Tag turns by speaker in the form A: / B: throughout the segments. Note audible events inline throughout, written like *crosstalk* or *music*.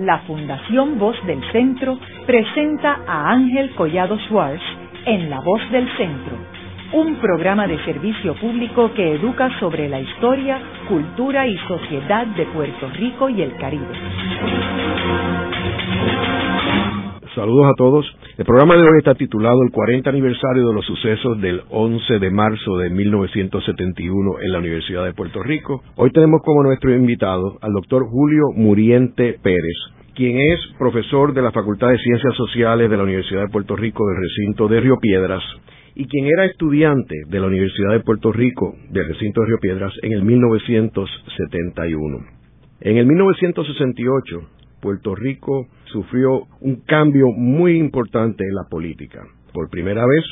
A: la Fundación Voz del Centro presenta a Ángel Collado Schwartz en La Voz del Centro, un programa de servicio público que educa sobre la historia, cultura y sociedad de Puerto Rico y el Caribe.
B: Saludos a todos. El programa de hoy está titulado El 40 aniversario de los sucesos del 11 de marzo de 1971 en la Universidad de Puerto Rico. Hoy tenemos como nuestro invitado al doctor Julio Muriente Pérez, quien es profesor de la Facultad de Ciencias Sociales de la Universidad de Puerto Rico del recinto de Río Piedras y quien era estudiante de la Universidad de Puerto Rico del recinto de Río Piedras en el 1971. En el 1968, Puerto Rico sufrió un cambio muy importante en la política. Por primera vez,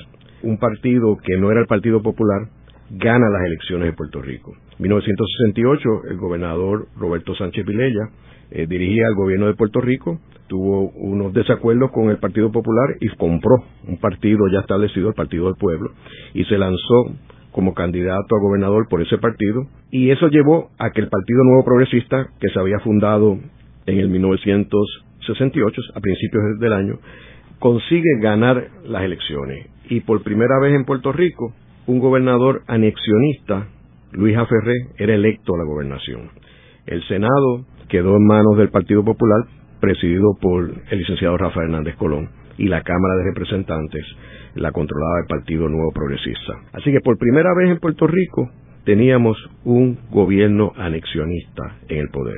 B: un partido que no era el Partido Popular gana las elecciones de Puerto Rico. En 1968, el gobernador Roberto Sánchez Vilella eh, dirigía al gobierno de Puerto Rico, tuvo unos desacuerdos con el Partido Popular y compró un partido ya establecido, el Partido del Pueblo, y se lanzó como candidato a gobernador por ese partido, y eso llevó a que el Partido Nuevo Progresista, que se había fundado en el 1968, a principios del año, consigue ganar las elecciones. Y por primera vez en Puerto Rico, un gobernador anexionista, Luis Aferré, era electo a la gobernación. El Senado quedó en manos del Partido Popular, presidido por el licenciado Rafael Hernández Colón, y la Cámara de Representantes la controlaba el Partido Nuevo Progresista. Así que por primera vez en Puerto Rico teníamos un gobierno anexionista en el poder.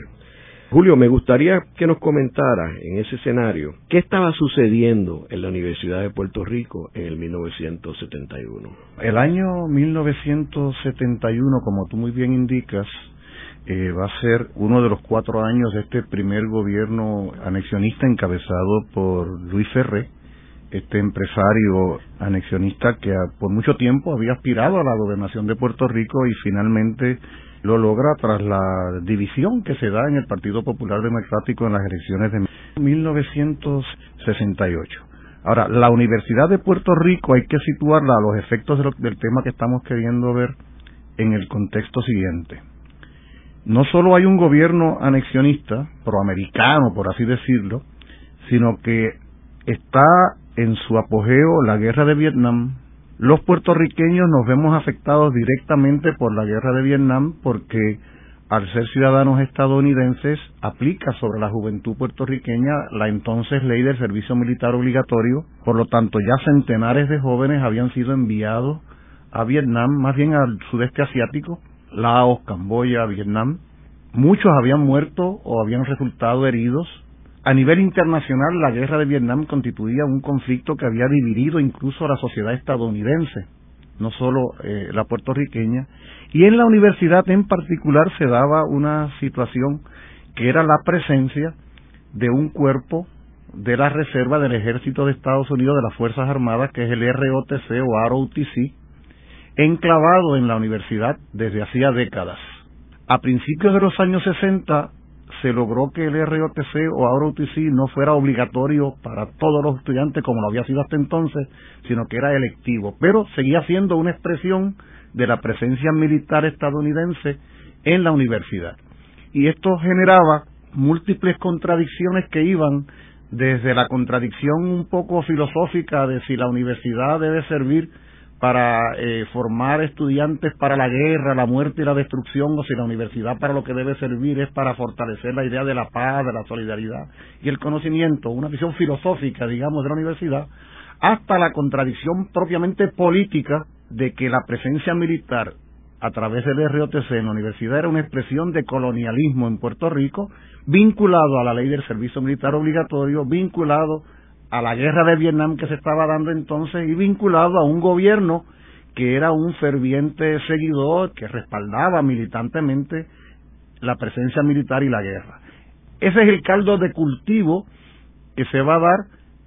B: Julio, me gustaría que nos comentara en ese escenario qué estaba sucediendo en la Universidad de Puerto Rico en el 1971.
C: El año 1971, como tú muy bien indicas, eh, va a ser uno de los cuatro años de este primer gobierno anexionista encabezado por Luis Ferré, este empresario anexionista que por mucho tiempo había aspirado a la gobernación de Puerto Rico y finalmente lo logra tras la división que se da en el Partido Popular Democrático en las elecciones de 1968. Ahora, la Universidad de Puerto Rico hay que situarla a los efectos del tema que estamos queriendo ver en el contexto siguiente. No solo hay un gobierno anexionista, proamericano, por así decirlo, sino que está en su apogeo la guerra de Vietnam, los puertorriqueños nos vemos afectados directamente por la guerra de Vietnam porque al ser ciudadanos estadounidenses aplica sobre la juventud puertorriqueña la entonces ley del servicio militar obligatorio, por lo tanto ya centenares de jóvenes habían sido enviados a Vietnam, más bien al sudeste asiático, Laos, Camboya, Vietnam. Muchos habían muerto o habían resultado heridos a nivel internacional, la guerra de Vietnam constituía un conflicto que había dividido incluso a la sociedad estadounidense, no solo eh, la puertorriqueña, y en la universidad en particular se daba una situación que era la presencia de un cuerpo de la reserva del ejército de Estados Unidos de las Fuerzas Armadas, que es el ROTC o ROTC, enclavado en la universidad desde hacía décadas. A principios de los años 60, se logró que el ROTC o ROTC no fuera obligatorio para todos los estudiantes como lo había sido hasta entonces, sino que era electivo, pero seguía siendo una expresión de la presencia militar estadounidense en la universidad. Y esto generaba múltiples contradicciones que iban desde la contradicción un poco filosófica de si la universidad debe servir para eh, formar estudiantes para la guerra, la muerte y la destrucción, o si la universidad para lo que debe servir es para fortalecer la idea de la paz, de la solidaridad y el conocimiento, una visión filosófica, digamos, de la universidad, hasta la contradicción propiamente política de que la presencia militar a través del ROTC en la universidad era una expresión de colonialismo en Puerto Rico, vinculado a la ley del servicio militar obligatorio, vinculado a la guerra de Vietnam que se estaba dando entonces y vinculado a un gobierno que era un ferviente seguidor que respaldaba militantemente la presencia militar y la guerra. Ese es el caldo de cultivo que se va a dar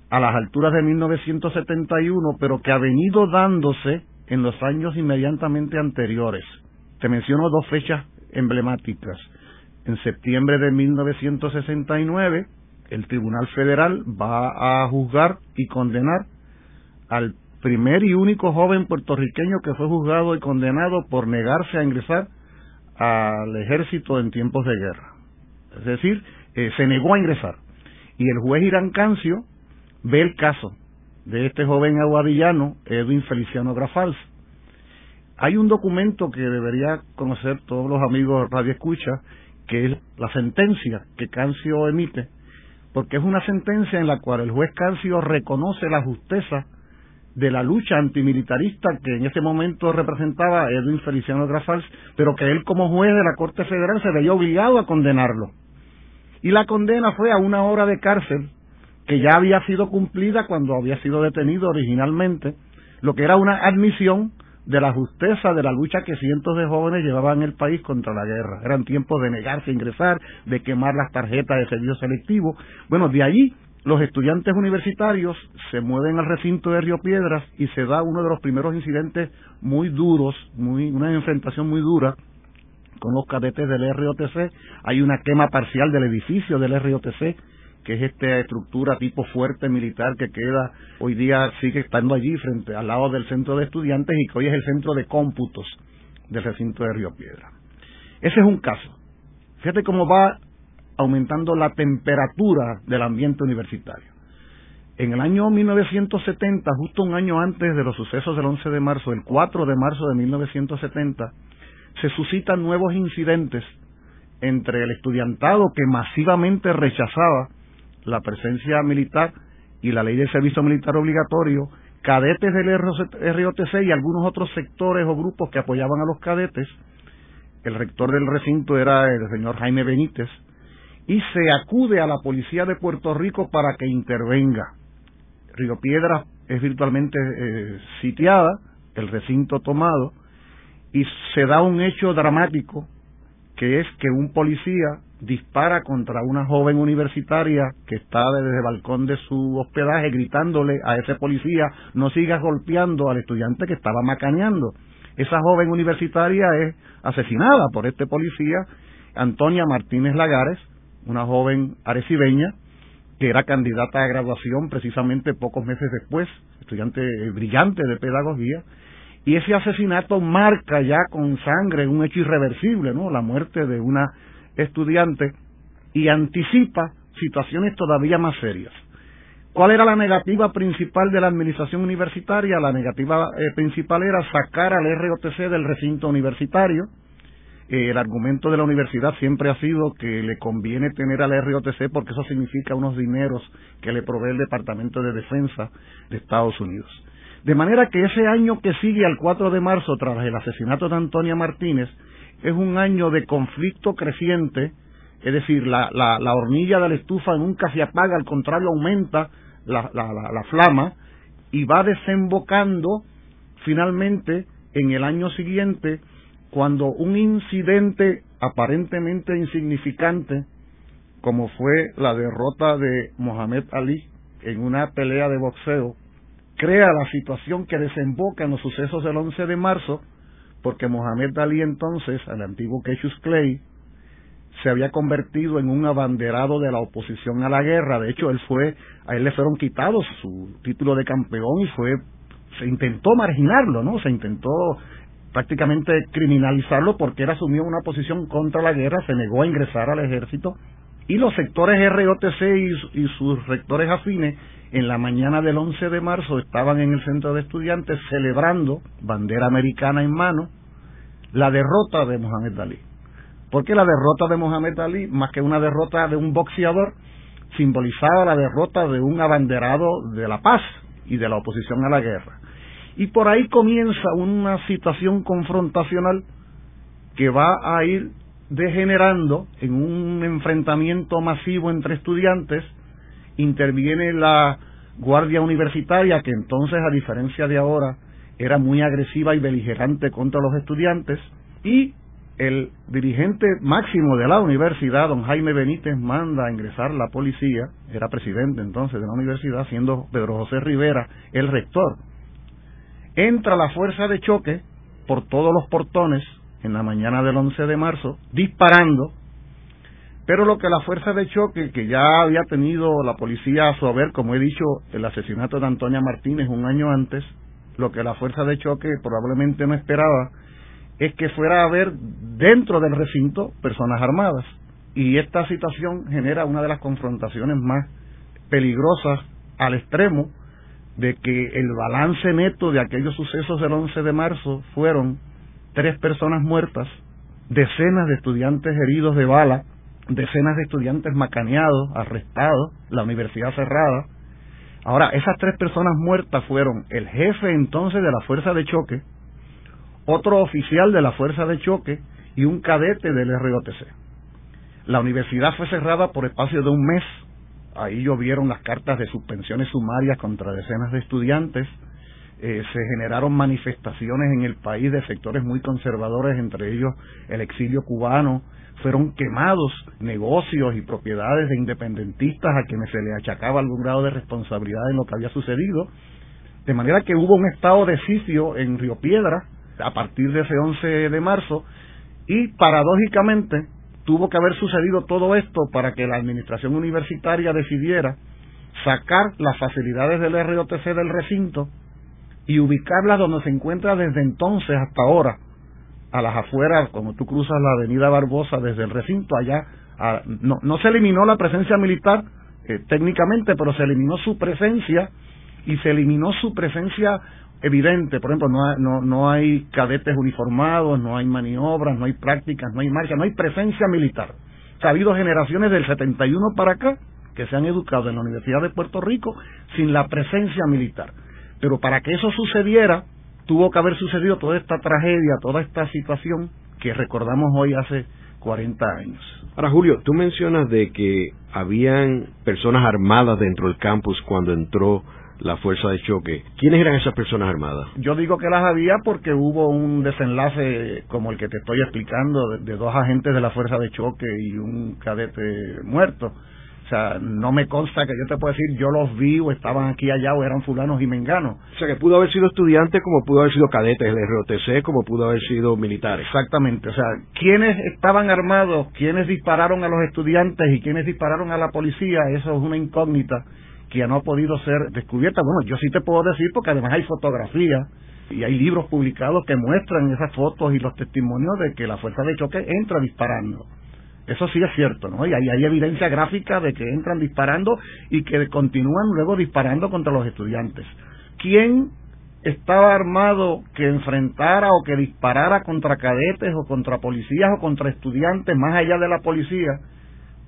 C: a las alturas de 1971, pero que ha venido dándose en los años inmediatamente anteriores. Te menciono dos fechas emblemáticas. En septiembre de 1969, el Tribunal Federal va a juzgar y condenar al primer y único joven puertorriqueño que fue juzgado y condenado por negarse a ingresar al ejército en tiempos de guerra. Es decir, eh, se negó a ingresar. Y el juez Irán Cancio ve el caso de este joven aguadillano, Edwin Feliciano Grafals. Hay un documento que debería conocer todos los amigos Radio Escucha, que es la sentencia que Cancio emite, porque es una sentencia en la cual el juez Cancio reconoce la justeza de la lucha antimilitarista que en ese momento representaba Edwin Feliciano Grafals, pero que él como juez de la Corte Federal se veía obligado a condenarlo. Y la condena fue a una hora de cárcel que ya había sido cumplida cuando había sido detenido originalmente, lo que era una admisión de la justeza de la lucha que cientos de jóvenes llevaban en el país contra la guerra. Eran tiempos de negarse a ingresar, de quemar las tarjetas de servicio selectivo. Bueno, de allí los estudiantes universitarios se mueven al recinto de Río Piedras y se da uno de los primeros incidentes muy duros, muy, una enfrentación muy dura con los cadetes del ROTC. Hay una quema parcial del edificio del ROTC, que es esta estructura tipo fuerte militar que queda hoy día, sigue estando allí frente al lado del centro de estudiantes y que hoy es el centro de cómputos del recinto de Río Piedra. Ese es un caso. Fíjate cómo va aumentando la temperatura del ambiente universitario. En el año 1970, justo un año antes de los sucesos del 11 de marzo, el 4 de marzo de 1970, se suscitan nuevos incidentes entre el estudiantado que masivamente rechazaba la presencia militar y la ley de servicio militar obligatorio, cadetes del ROTC y algunos otros sectores o grupos que apoyaban a los cadetes. El rector del recinto era el señor Jaime Benítez, y se acude a la policía de Puerto Rico para que intervenga. Río Piedras es virtualmente eh, sitiada, el recinto tomado, y se da un hecho dramático que es que un policía dispara contra una joven universitaria que está desde el balcón de su hospedaje gritándole a ese policía no sigas golpeando al estudiante que estaba macaneando. Esa joven universitaria es asesinada por este policía, Antonia Martínez Lagares, una joven arecibeña que era candidata a graduación precisamente pocos meses después, estudiante brillante de pedagogía, y ese asesinato marca ya con sangre un hecho irreversible, ¿no? La muerte de una estudiante y anticipa situaciones todavía más serias. ¿Cuál era la negativa principal de la administración universitaria? La negativa eh, principal era sacar al ROTC del recinto universitario, eh, el argumento de la universidad siempre ha sido que le conviene tener al ROTC porque eso significa unos dineros que le provee el Departamento de Defensa de Estados Unidos. De manera que ese año que sigue al 4 de marzo tras el asesinato de Antonia Martínez es un año de conflicto creciente, es decir, la, la, hornilla de la estufa nunca se apaga, al contrario aumenta la, la flama y va desembocando finalmente en el año siguiente cuando un incidente aparentemente insignificante, como fue la derrota de Mohamed Ali en una pelea de boxeo, crea la situación que desemboca en los sucesos del 11 de marzo, porque Mohamed Ali entonces, el antiguo Cassius Clay, se había convertido en un abanderado de la oposición a la guerra. De hecho, él fue, a él le fueron quitados su título de campeón y fue, se intentó marginarlo, ¿no? Se intentó prácticamente criminalizarlo porque él asumió una posición contra la guerra, se negó a ingresar al ejército y los sectores ROTC y, y, sus rectores afines en la mañana del 11 de marzo estaban en el centro de estudiantes celebrando, bandera americana en mano, la derrota de Mohamed Ali. Porque la derrota de Mohamed Ali, más que una derrota de un boxeador, simbolizaba la derrota de un abanderado de la paz y de la oposición a la guerra. Y por ahí comienza una situación confrontacional que va a ir degenerando en un enfrentamiento masivo entre estudiantes. Interviene la Guardia Universitaria, que entonces, a diferencia de ahora, era muy agresiva y beligerante contra los estudiantes. Y el dirigente máximo de la universidad, don Jaime Benítez, manda a ingresar la policía, era presidente entonces de la universidad, siendo Pedro José Rivera el rector entra la fuerza de choque por todos los portones en la mañana del 11 de marzo, disparando, pero lo que la fuerza de choque, que ya había tenido la policía a su haber, como he dicho, el asesinato de Antonia Martínez un año antes, lo que la fuerza de choque probablemente no esperaba es que fuera a haber dentro del recinto personas armadas. Y esta situación genera una de las confrontaciones más peligrosas al extremo de que el balance neto de aquellos sucesos del 11 de marzo fueron tres personas muertas, decenas de estudiantes heridos de bala, decenas de estudiantes macaneados, arrestados, la universidad cerrada. Ahora, esas tres personas muertas fueron el jefe entonces de la fuerza de choque, otro oficial de la fuerza de choque y un cadete del ROTC. La universidad fue cerrada por espacio de un mes. Ahí llovieron las cartas de suspensiones sumarias contra decenas de estudiantes. Eh, se generaron manifestaciones en el país de sectores muy conservadores, entre ellos el exilio cubano. Fueron quemados negocios y propiedades de independentistas a quienes se les achacaba algún grado de responsabilidad en lo que había sucedido. De manera que hubo un estado de sitio en Río Piedra a partir de ese 11 de marzo y paradójicamente tuvo que haber sucedido todo esto para que la administración universitaria decidiera sacar las facilidades del ROTC del recinto y ubicarlas donde se encuentra desde entonces hasta ahora, a las afueras, como tú cruzas la avenida Barbosa desde el recinto allá, no, no se eliminó la presencia militar eh, técnicamente, pero se eliminó su presencia y se eliminó su presencia evidente, por ejemplo, no no, no hay cadetes uniformados, no hay maniobras, no hay prácticas, no hay marcha, no hay presencia militar. ha habido generaciones del 71 para acá que se han educado en la Universidad de Puerto Rico sin la presencia militar. Pero para que eso sucediera, tuvo que haber sucedido toda esta tragedia, toda esta situación que recordamos hoy hace 40 años.
B: Ahora, Julio, tú mencionas de que habían personas armadas dentro del campus cuando entró la fuerza de choque. ¿Quiénes eran esas personas armadas?
C: Yo digo que las había porque hubo un desenlace como el que te estoy explicando de, dos agentes de la fuerza de choque y un cadete muerto. O sea, no me consta que yo te pueda decir yo los vi o estaban aquí allá o eran fulanos y menganos.
B: O sea, que pudo haber sido estudiantes como pudo haber sido cadetes del ROTC como pudo haber sido militares.
C: Exactamente. O sea, ¿quiénes estaban armados? ¿Quiénes dispararon a los estudiantes y quiénes dispararon a la policía? Eso es una incógnita que no ha podido ser descubierta. Bueno, yo sí te puedo decir porque además hay fotografías y hay libros publicados que muestran esas fotos y los testimonios de que la fuerza de choque entra disparando. Eso sí es cierto, ¿no? Y ahí hay evidencia gráfica de que entran disparando y que continúan luego disparando contra los estudiantes. ¿Quién estaba armado que enfrentara o que disparara contra cadetes o contra policías o contra estudiantes más allá de la policía?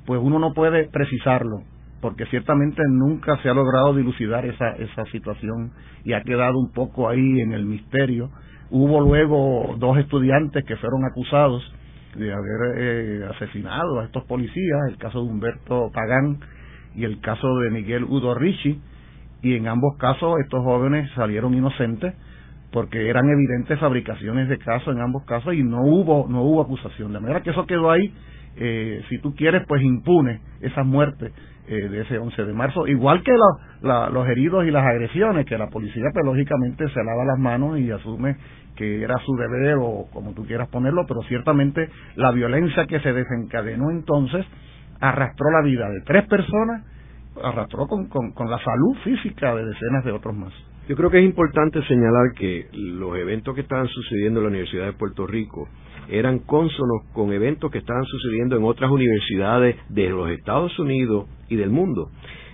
C: Pues uno no puede precisarlo porque ciertamente nunca se ha logrado dilucidar esa, esa situación y ha quedado un poco ahí en el misterio. Hubo luego dos estudiantes que fueron acusados de haber eh, asesinado a estos policías, el caso de Humberto Pagán y el caso de Miguel Udo Ricci, y en ambos casos estos jóvenes salieron inocentes porque eran evidentes fabricaciones de casos en ambos casos y no hubo no hubo acusación. De manera que eso quedó ahí. Eh, si tú quieres pues impune esas muertes eh, de ese 11 de marzo, igual que los heridos y las agresiones, que la policía pues lógicamente se lava las manos y asume que era su deber o como tú quieras ponerlo, pero ciertamente la violencia que se desencadenó entonces arrastró la vida de tres personas, arrastró con, con, la salud física de decenas de otros más.
B: Yo creo que es importante señalar que los eventos que estaban sucediendo en la Universidad de Puerto Rico eran cónsonos con eventos que estaban sucediendo en otras universidades de los Estados Unidos y del mundo.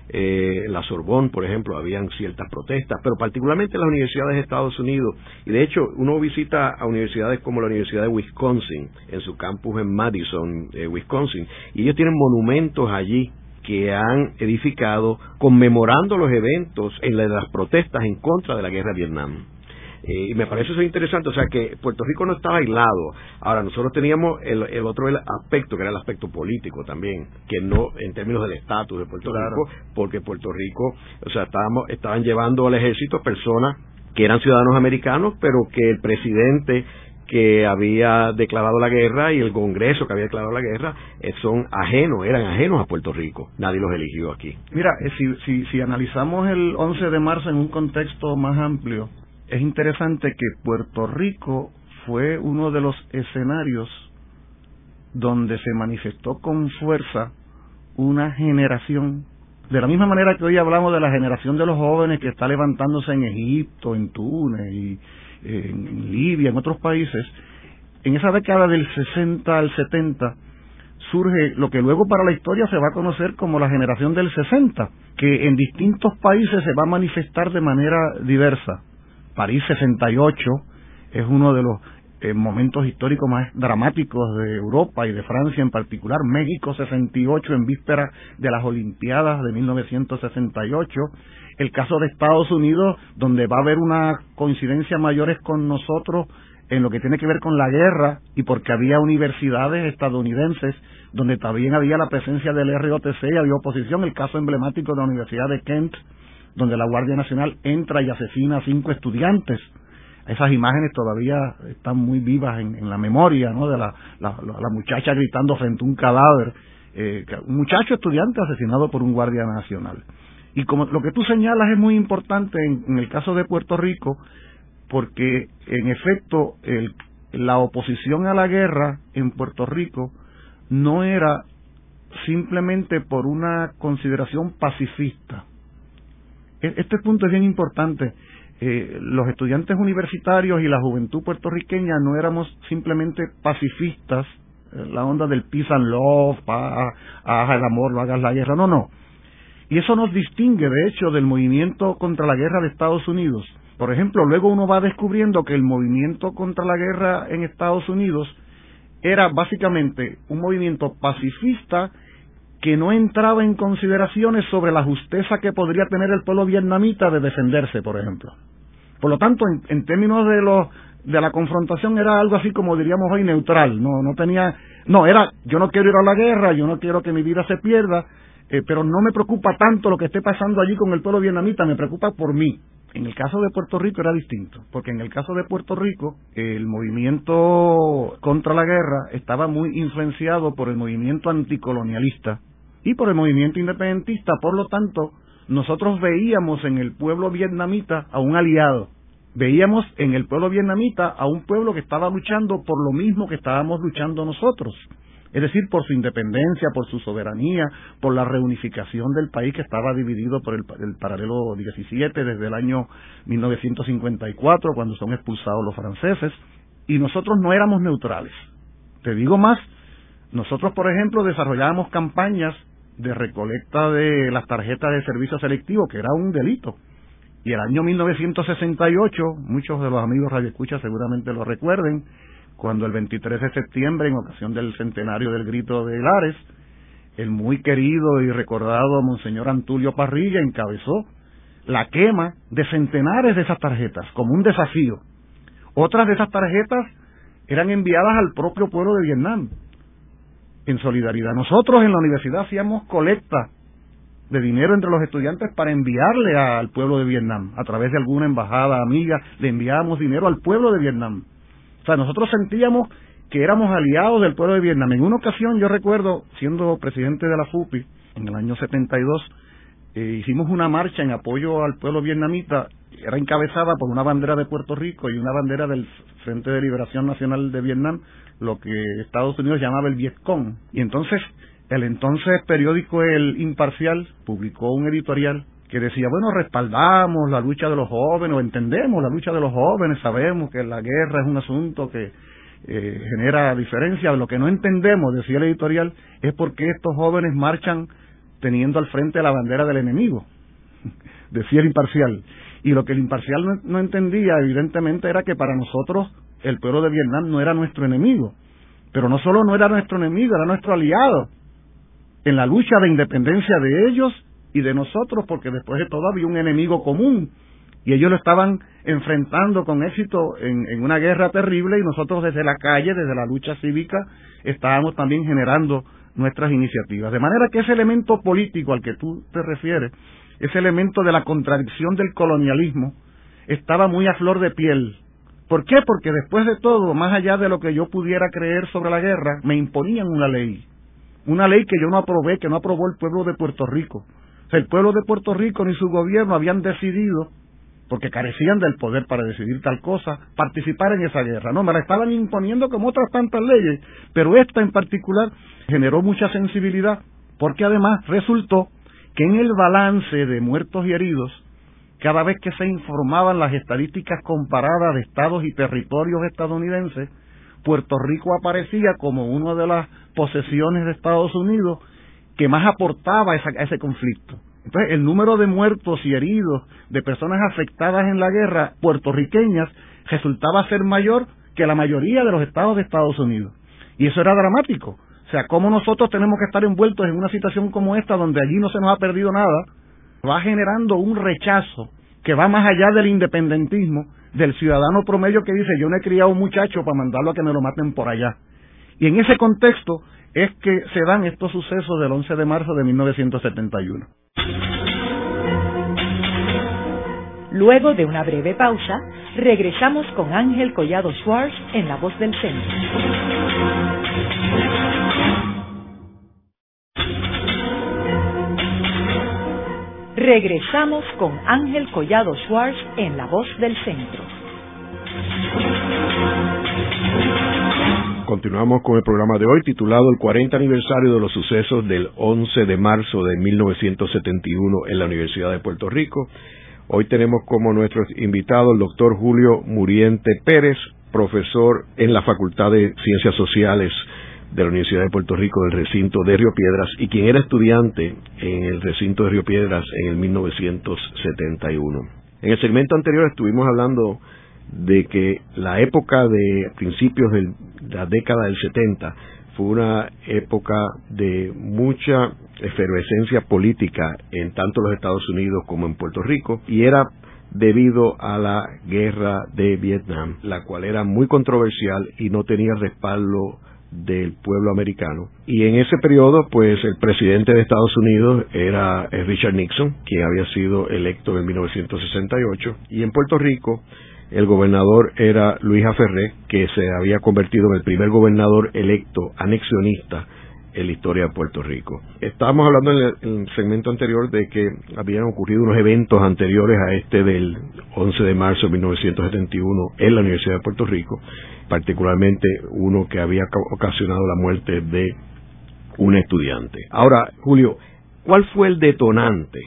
B: Eh, la Sorbonne, por ejemplo, habían ciertas protestas, pero particularmente en las universidades de Estados Unidos. Y de hecho, uno visita a universidades como la Universidad de Wisconsin, en su campus en Madison, eh, Wisconsin, y ellos tienen monumentos allí que han edificado conmemorando los eventos en las protestas en contra de la guerra de Vietnam. Eh, y me parece eso interesante, o sea que Puerto Rico no estaba aislado. Ahora, nosotros teníamos el, el otro aspecto, que era el aspecto político también, que no en términos del estatus de Puerto Rico, porque Puerto Rico, o sea, estábamos, estaban llevando al ejército personas que eran ciudadanos americanos, pero que el presidente que había declarado la guerra y el Congreso que había declarado la guerra eh, son ajenos, eran ajenos a Puerto Rico. Nadie los eligió aquí.
C: Mira, eh, si, si, si analizamos el 11 de marzo en un contexto más amplio, es interesante que Puerto Rico fue uno de los escenarios donde se manifestó con fuerza una generación, de la misma manera que hoy hablamos de la generación de los jóvenes que está levantándose en Egipto, en Túnez, y en Libia, en otros países, en esa década del 60 al 70 surge lo que luego para la historia se va a conocer como la generación del 60, que en distintos países se va a manifestar de manera diversa. París 68 es uno de los eh, momentos históricos más dramáticos de Europa y de Francia en particular. México 68 en víspera de las Olimpiadas de 1968. El caso de Estados Unidos, donde va a haber una coincidencia mayores con nosotros en lo que tiene que ver con la guerra y porque había universidades estadounidenses donde también había la presencia del ROTC y había oposición. El caso emblemático de la Universidad de Kent, donde la Guardia Nacional entra y asesina a cinco estudiantes esas imágenes todavía están muy vivas en, la memoria, ¿no? De la, la, muchacha gritando frente a un cadáver, eh, un muchacho estudiante asesinado por un guardia nacional. Y como lo que tú señalas es muy importante en, el caso de Puerto Rico, porque en efecto el, la oposición a la guerra en Puerto Rico no era simplemente por una consideración pacifista. E, este punto es bien importante. Eh, los estudiantes universitarios y la juventud puertorriqueña no éramos simplemente pacifistas, eh, la onda del peace and love, haz el amor, no hagas la guerra, no, no. Y eso nos distingue, de hecho, del movimiento contra la guerra de Estados Unidos. Por ejemplo, luego uno va descubriendo que el movimiento contra la guerra en Estados Unidos era básicamente un movimiento pacifista que no entraba en consideraciones sobre la justeza que podría tener el pueblo vietnamita de defenderse, por ejemplo. Por lo tanto, en, términos de los de la confrontación era algo así como diríamos hoy neutral, no no tenía no era yo no quiero ir a la guerra, yo no quiero que mi vida se pierda, eh, pero no me preocupa tanto lo que esté pasando allí con el pueblo vietnamita, me preocupa por mí. En el caso de Puerto Rico era distinto, porque en el caso de Puerto Rico el movimiento contra la guerra estaba muy influenciado por el movimiento anticolonialista y por el movimiento independentista, por lo tanto, nosotros veíamos en el pueblo vietnamita a un aliado. Veíamos en el pueblo vietnamita a un pueblo que estaba luchando por lo mismo que estábamos luchando nosotros. Es decir, por su independencia, por su soberanía, por la reunificación del país que estaba dividido por el, el paralelo 17 desde el año 1954, cuando son expulsados los franceses. Y nosotros no éramos neutrales. Te digo más, nosotros, por ejemplo, desarrollábamos campañas de recolecta de las tarjetas de servicio selectivo, que era un delito. Y el año 1968, muchos de los amigos radioescuchas seguramente lo recuerden, cuando el 23 de septiembre, en ocasión del centenario del grito de Lares, el muy querido y recordado Monseñor Antulio Parrilla encabezó la quema de centenares de esas tarjetas como un desafío. Otras de esas tarjetas eran enviadas al propio pueblo de Vietnam en solidaridad. Nosotros en la universidad hacíamos colecta de dinero entre los estudiantes para enviarle al pueblo de Vietnam. A través de alguna embajada amiga le enviábamos dinero al pueblo de Vietnam. O sea, nosotros sentíamos que éramos aliados del pueblo de Vietnam. En una ocasión, yo recuerdo, siendo presidente de la FUPI, en el año 72, eh, hicimos una marcha en apoyo al pueblo vietnamita, era encabezada por una bandera de Puerto Rico y una bandera del Frente de Liberación Nacional de Vietnam, lo que Estados Unidos llamaba el Vietcong. Y entonces el entonces periódico El Imparcial publicó un editorial que decía, bueno, respaldamos la lucha de los jóvenes, o entendemos la lucha de los jóvenes, sabemos que la guerra es un asunto que eh, genera diferencia, lo que no entendemos, decía el editorial, es por qué estos jóvenes marchan teniendo al frente la bandera del enemigo, *laughs* decía el imparcial. Y lo que el imparcial no entendía, evidentemente, era que para nosotros el pueblo de Vietnam no era nuestro enemigo, pero no solo no era nuestro enemigo, era nuestro aliado en la lucha de independencia de ellos y de nosotros, porque después de todo había un enemigo común y ellos lo estaban enfrentando con éxito en, en, una guerra terrible y nosotros desde la calle, desde la lucha cívica, estábamos también generando nuestras iniciativas. De manera que ese elemento político al que tú te refieres, ese elemento de la contradicción del colonialismo, estaba muy a flor de piel ¿Por qué? Porque después de todo, más allá de lo que yo pudiera creer sobre la guerra, me imponían una ley. Una ley que yo no aprobé, que no aprobó el pueblo de Puerto Rico. el pueblo de Puerto Rico ni su gobierno habían decidido, porque carecían del poder para decidir tal cosa, participar en esa guerra. No, me la estaban imponiendo como otras tantas leyes, pero esta en particular generó mucha sensibilidad, porque además resultó que en el balance de muertos y heridos, cada vez que se informaban las estadísticas comparadas de estados y territorios estadounidenses, Puerto Rico aparecía como una de las posesiones de Estados Unidos que más aportaba a, ese conflicto. Entonces, el número de muertos y heridos de personas afectadas en la guerra puertorriqueñas resultaba ser mayor que la mayoría de los estados de Estados Unidos. Y eso era dramático. O sea, cómo nosotros tenemos que estar envueltos en una situación como esta, donde allí no se nos ha perdido nada, va generando un rechazo que va más allá del independentismo, del ciudadano promedio que dice, yo no he criado un muchacho para mandarlo a que me lo maten por allá. Y en ese contexto es que se dan estos sucesos del 11 de marzo de 1971.
A: Luego de una breve pausa, regresamos con Ángel Collado Schwartz en La Voz del Centro. Regresamos con Ángel Collado Schwartz en La Voz del Centro.
B: Continuamos con el programa de hoy titulado El 40 aniversario de los sucesos del 11 de marzo de 1971 en la Universidad de Puerto Rico. Hoy tenemos como nuestro invitado el doctor Julio Muriente Pérez, profesor en la Facultad de Ciencias Sociales de la Universidad de Puerto Rico del recinto de Río Piedras y quien era estudiante en el recinto de Río Piedras en el 1971. En el segmento anterior estuvimos hablando de que la época de principios de la década del 70 fue una época de mucha efervescencia política en tanto los Estados Unidos como en Puerto Rico y era debido a la guerra de Vietnam, la cual era muy controversial y no tenía respaldo del pueblo americano. Y en ese periodo, pues el presidente de Estados Unidos era eh, Richard Nixon, que había sido electo en 1968, y en Puerto Rico el gobernador era Luis Aferré, que se había convertido en el primer gobernador electo anexionista en la historia de Puerto Rico. Estábamos hablando en el, segmento anterior de que habían ocurrido unos eventos anteriores a este del 11 de marzo de 1971 en la Universidad de Puerto Rico, particularmente uno que había ocasionado la muerte de un estudiante. Ahora, Julio, ¿cuál fue el detonante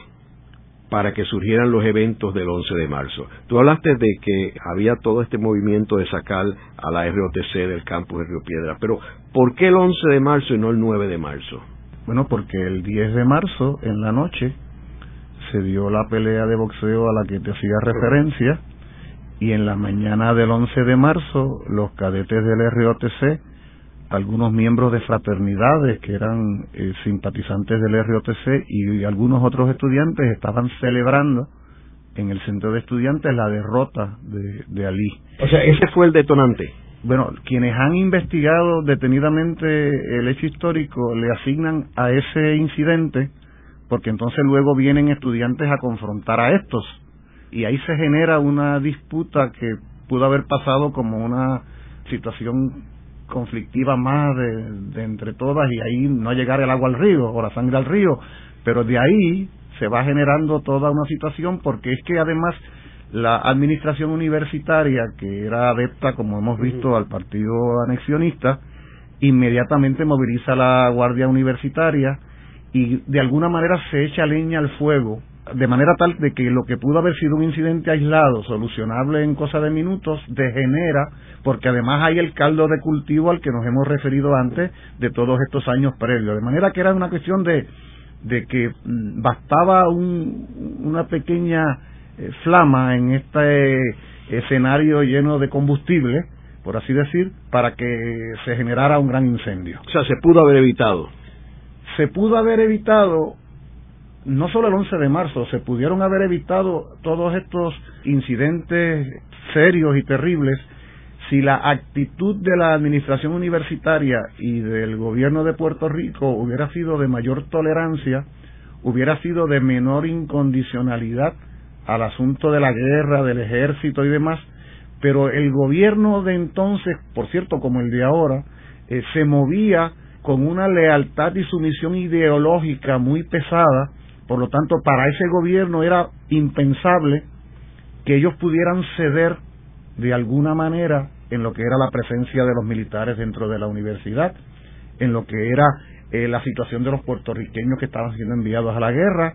B: para que surgieran los eventos del 11 de marzo. Tú hablaste de que había todo este movimiento de sacar a la ROTC del campus de Río Piedra, pero ¿por qué el 11 de marzo y no el 9 de marzo?
C: Bueno, porque el 10 de marzo, en la noche, se dio la pelea de boxeo a la que te hacía referencia, y en la mañana del 11 de marzo, los cadetes del ROTC algunos miembros de fraternidades que eran eh, simpatizantes del ROTC y algunos otros estudiantes estaban celebrando en el centro de estudiantes la derrota de, de Ali.
B: O sea, ese fue el detonante.
C: Bueno, quienes han investigado detenidamente el hecho histórico le asignan a ese incidente porque entonces luego vienen estudiantes a confrontar a estos y ahí se genera una disputa que pudo haber pasado como una situación conflictiva más de, entre todas y ahí no llegar el agua al río o la sangre al río, pero de ahí se va generando toda una situación porque es que además la administración universitaria que era adepta, como hemos visto, al partido anexionista, inmediatamente moviliza la guardia universitaria y de alguna manera se echa leña al fuego de manera tal de que lo que pudo haber sido un incidente aislado, solucionable en cosa de minutos, degenera, porque además hay el caldo de cultivo al que nos hemos referido antes de todos estos años previos. De manera que era una cuestión de, de que mm, bastaba un, una pequeña eh, flama en este escenario lleno de combustible, por así decir, para que se generara un gran incendio.
B: O sea, se pudo haber evitado.
C: Se pudo haber evitado no solo el 11 de marzo, se pudieron haber evitado todos estos incidentes serios y terribles si la actitud de la administración universitaria y del gobierno de Puerto Rico hubiera sido de mayor tolerancia, hubiera sido de menor incondicionalidad al asunto de la guerra, del ejército y demás, pero el gobierno de entonces, por cierto, como el de ahora, eh, se movía con una lealtad y sumisión ideológica muy pesada por lo tanto, para ese gobierno era impensable que ellos pudieran ceder de alguna manera en lo que era la presencia de los militares dentro de la universidad, en lo que era eh, la situación de los puertorriqueños que estaban siendo enviados a la guerra.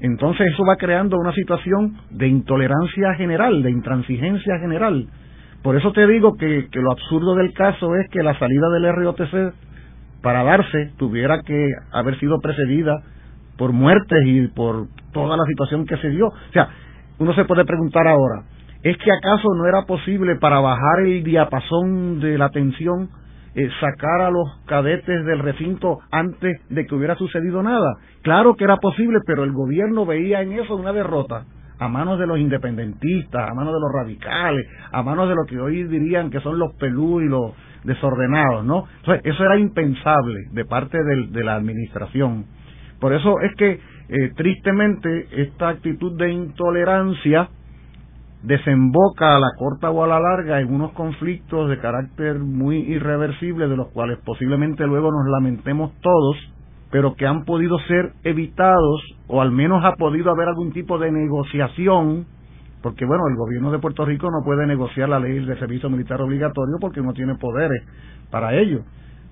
C: Entonces eso va creando una situación de intolerancia general, de intransigencia general. Por eso te digo que, que lo absurdo del caso es que la salida del ROTC para darse tuviera que haber sido precedida por muertes y por toda la situación que se dio. O sea, uno se puede preguntar ahora, ¿es que acaso no era posible para bajar el diapasón de la tensión eh, sacar a los cadetes del recinto antes de que hubiera sucedido nada? Claro que era posible, pero el gobierno veía en eso una derrota a manos de los independentistas, a manos de los radicales, a manos de lo que hoy dirían que son los pelú y los desordenados, ¿no? Entonces, eso era impensable de parte de la administración. Por eso es que, eh, tristemente, esta actitud de intolerancia desemboca a la corta o a la larga en unos conflictos de carácter muy irreversible, de los cuales posiblemente luego nos lamentemos todos, pero que han podido ser evitados o al menos ha podido haber algún tipo de negociación, porque bueno, el gobierno de Puerto Rico no puede negociar la ley de servicio militar obligatorio porque no tiene poderes para ello,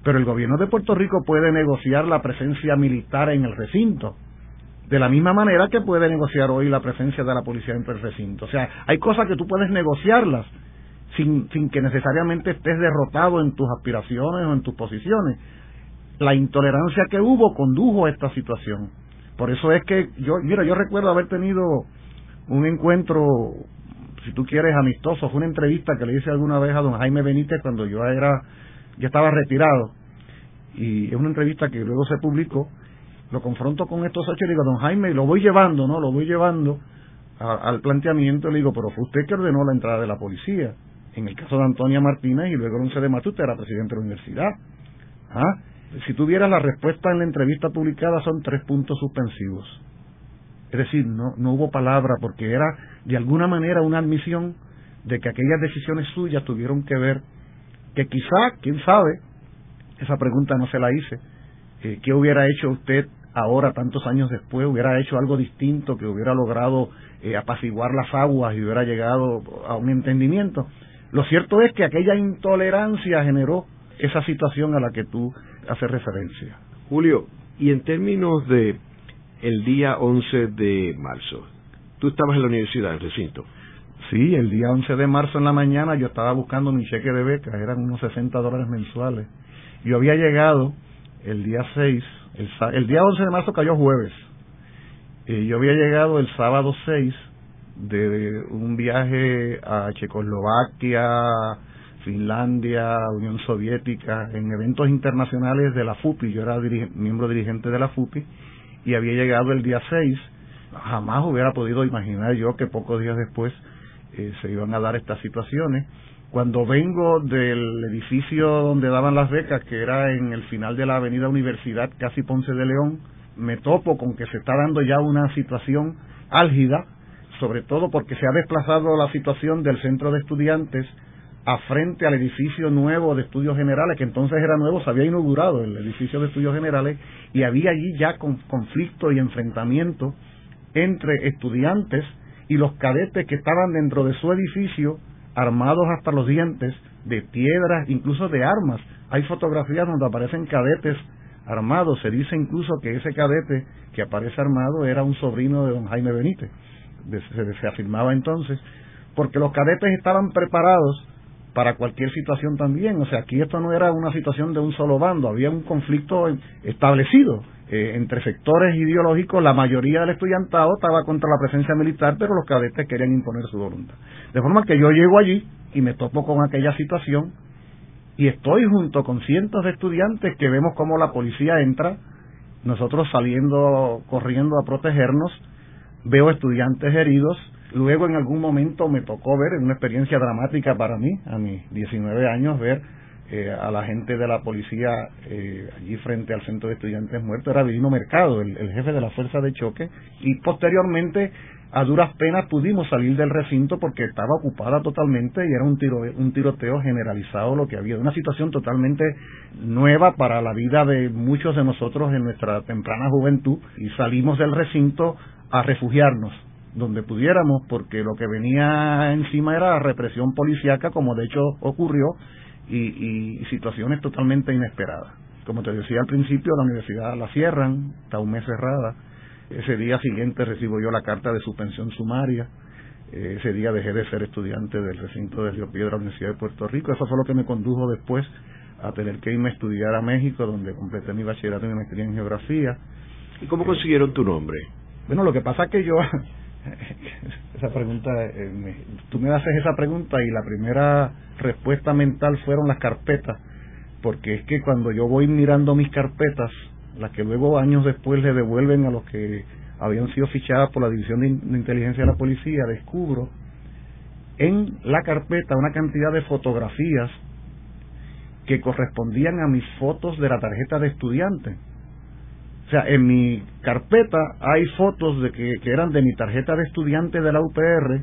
C: pero el gobierno de Puerto Rico puede negociar la presencia militar en el recinto, de la misma manera que puede negociar hoy la presencia de la policía en el recinto. O sea, hay cosas que tú puedes negociarlas sin, sin que necesariamente estés derrotado en tus aspiraciones o en tus posiciones la intolerancia que hubo condujo a esta situación. Por eso es que yo, mira, yo recuerdo haber tenido un encuentro, si tú quieres, amistoso, fue una entrevista que le hice alguna vez a don Jaime Benítez cuando yo era, ya estaba retirado, y es una entrevista que luego se publicó, lo confronto con estos hechos y le digo, don Jaime, lo voy llevando, ¿no? Lo voy llevando al planteamiento, le digo, pero fue usted que ordenó la entrada de la policía, en el caso de Antonia Martínez y luego el 11 de marzo usted era presidente de la universidad. ¿Ah? si tuviera la respuesta en la entrevista publicada son tres puntos suspensivos. Es decir, no, no hubo palabra porque era de alguna manera una admisión de que aquellas decisiones suyas tuvieron que ver, que quizá, quién sabe, esa pregunta no se la hice, eh, ¿qué hubiera hecho usted ahora, tantos años después? ¿Hubiera hecho algo distinto que hubiera logrado eh, apaciguar las aguas y hubiera llegado a un entendimiento? Lo cierto es que aquella intolerancia generó esa situación a la que tú hacer referencia.
B: Julio, y en términos de el día 11 de marzo, tú estabas en la universidad, en recinto.
C: Sí, el día 11 de marzo en la mañana yo estaba buscando mi cheque de beca, eran unos 60 dólares mensuales. Yo había llegado el día 6, el, día 11 de marzo cayó jueves. Y yo había llegado el sábado 6 de un viaje a Checoslovaquia, Finlandia, Unión Soviética, en eventos internacionales de la FUPI. Yo era miembro dirigente de la FUPI y había llegado el día 6. Jamás hubiera podido imaginar yo que pocos días después eh, se iban a dar estas situaciones. Cuando vengo del edificio donde daban las becas, que era en el final de la Avenida Universidad, casi Ponce de León, me topo con que se está dando ya una situación álgida, sobre todo porque se ha desplazado la situación del centro de estudiantes a frente al edificio nuevo de estudios generales, que entonces era nuevo, se había inaugurado el edificio de estudios generales y había allí ya conflicto y enfrentamiento entre estudiantes y los cadetes que estaban dentro de su edificio armados hasta los dientes de piedras, incluso de armas. Hay fotografías donde aparecen cadetes armados. Se dice incluso que ese cadete que aparece armado era un sobrino de don Jaime Benítez. Se, afirmaba entonces, porque los cadetes estaban preparados para cualquier situación también. O sea, aquí esto no era una situación de un solo bando, había un conflicto establecido eh, entre sectores ideológicos. La mayoría del estudiantado estaba contra la presencia militar, pero los cadetes querían imponer su voluntad. De forma que yo llego allí y me topo con aquella situación y estoy junto con cientos de estudiantes que vemos cómo la policía entra, nosotros saliendo corriendo a protegernos, veo estudiantes heridos, Luego en algún momento me tocó ver, en una experiencia dramática para mí, a mis 19 años, ver eh, a la gente de la policía eh, allí frente al centro de estudiantes muertos, era Divino Mercado, el, jefe de la fuerza de choque, y posteriormente a duras penas pudimos salir del recinto porque estaba ocupada totalmente y era un, tiro, un tiroteo generalizado lo que había, una situación totalmente nueva para la vida de muchos de nosotros en nuestra temprana juventud. Y salimos del recinto a refugiarnos donde pudiéramos, porque lo que venía encima era represión policíaca, como de hecho ocurrió, y, situaciones totalmente inesperadas. Como te decía al principio, la universidad la cierran, está un mes cerrada. Ese día siguiente recibo yo la carta de suspensión sumaria. Eh, ese día dejé de ser estudiante del recinto de Río Piedra, Universidad de Puerto Rico. Eso fue lo que me condujo después a tener que irme a estudiar a México, donde completé mi bachillerato y mi maestría en geografía
B: ¿Y cómo consiguieron tu nombre?
C: Bueno, lo que pasa es que yo, esa pregunta, eh, tú me haces esa pregunta y la primera respuesta mental fueron las carpetas, porque es que cuando yo voy mirando mis carpetas, las que luego años después le devuelven a los que habían sido fichadas por la División de, Inteligencia de la Policía, descubro en la carpeta una cantidad de fotografías que correspondían a mis fotos de la tarjeta de estudiante. O sea, en mi carpeta hay fotos de que, eran de mi tarjeta de estudiante de la UPR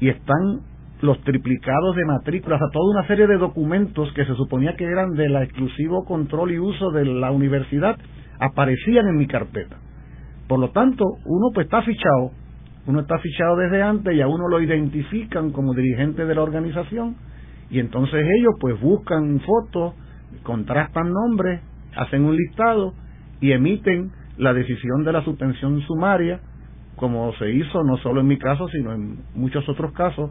C: y están los triplicados de matrículas, a toda una serie de documentos que se suponía que eran del exclusivo control y uso de la universidad, aparecían en mi carpeta. Por lo tanto, uno pues está fichado, uno está fichado desde antes y a uno lo identifican como dirigente de la organización y entonces ellos pues buscan fotos, contrastan nombres, hacen un listado y emiten la decisión de la suspensión sumaria, como se hizo no solo en mi caso, sino en muchos otros casos,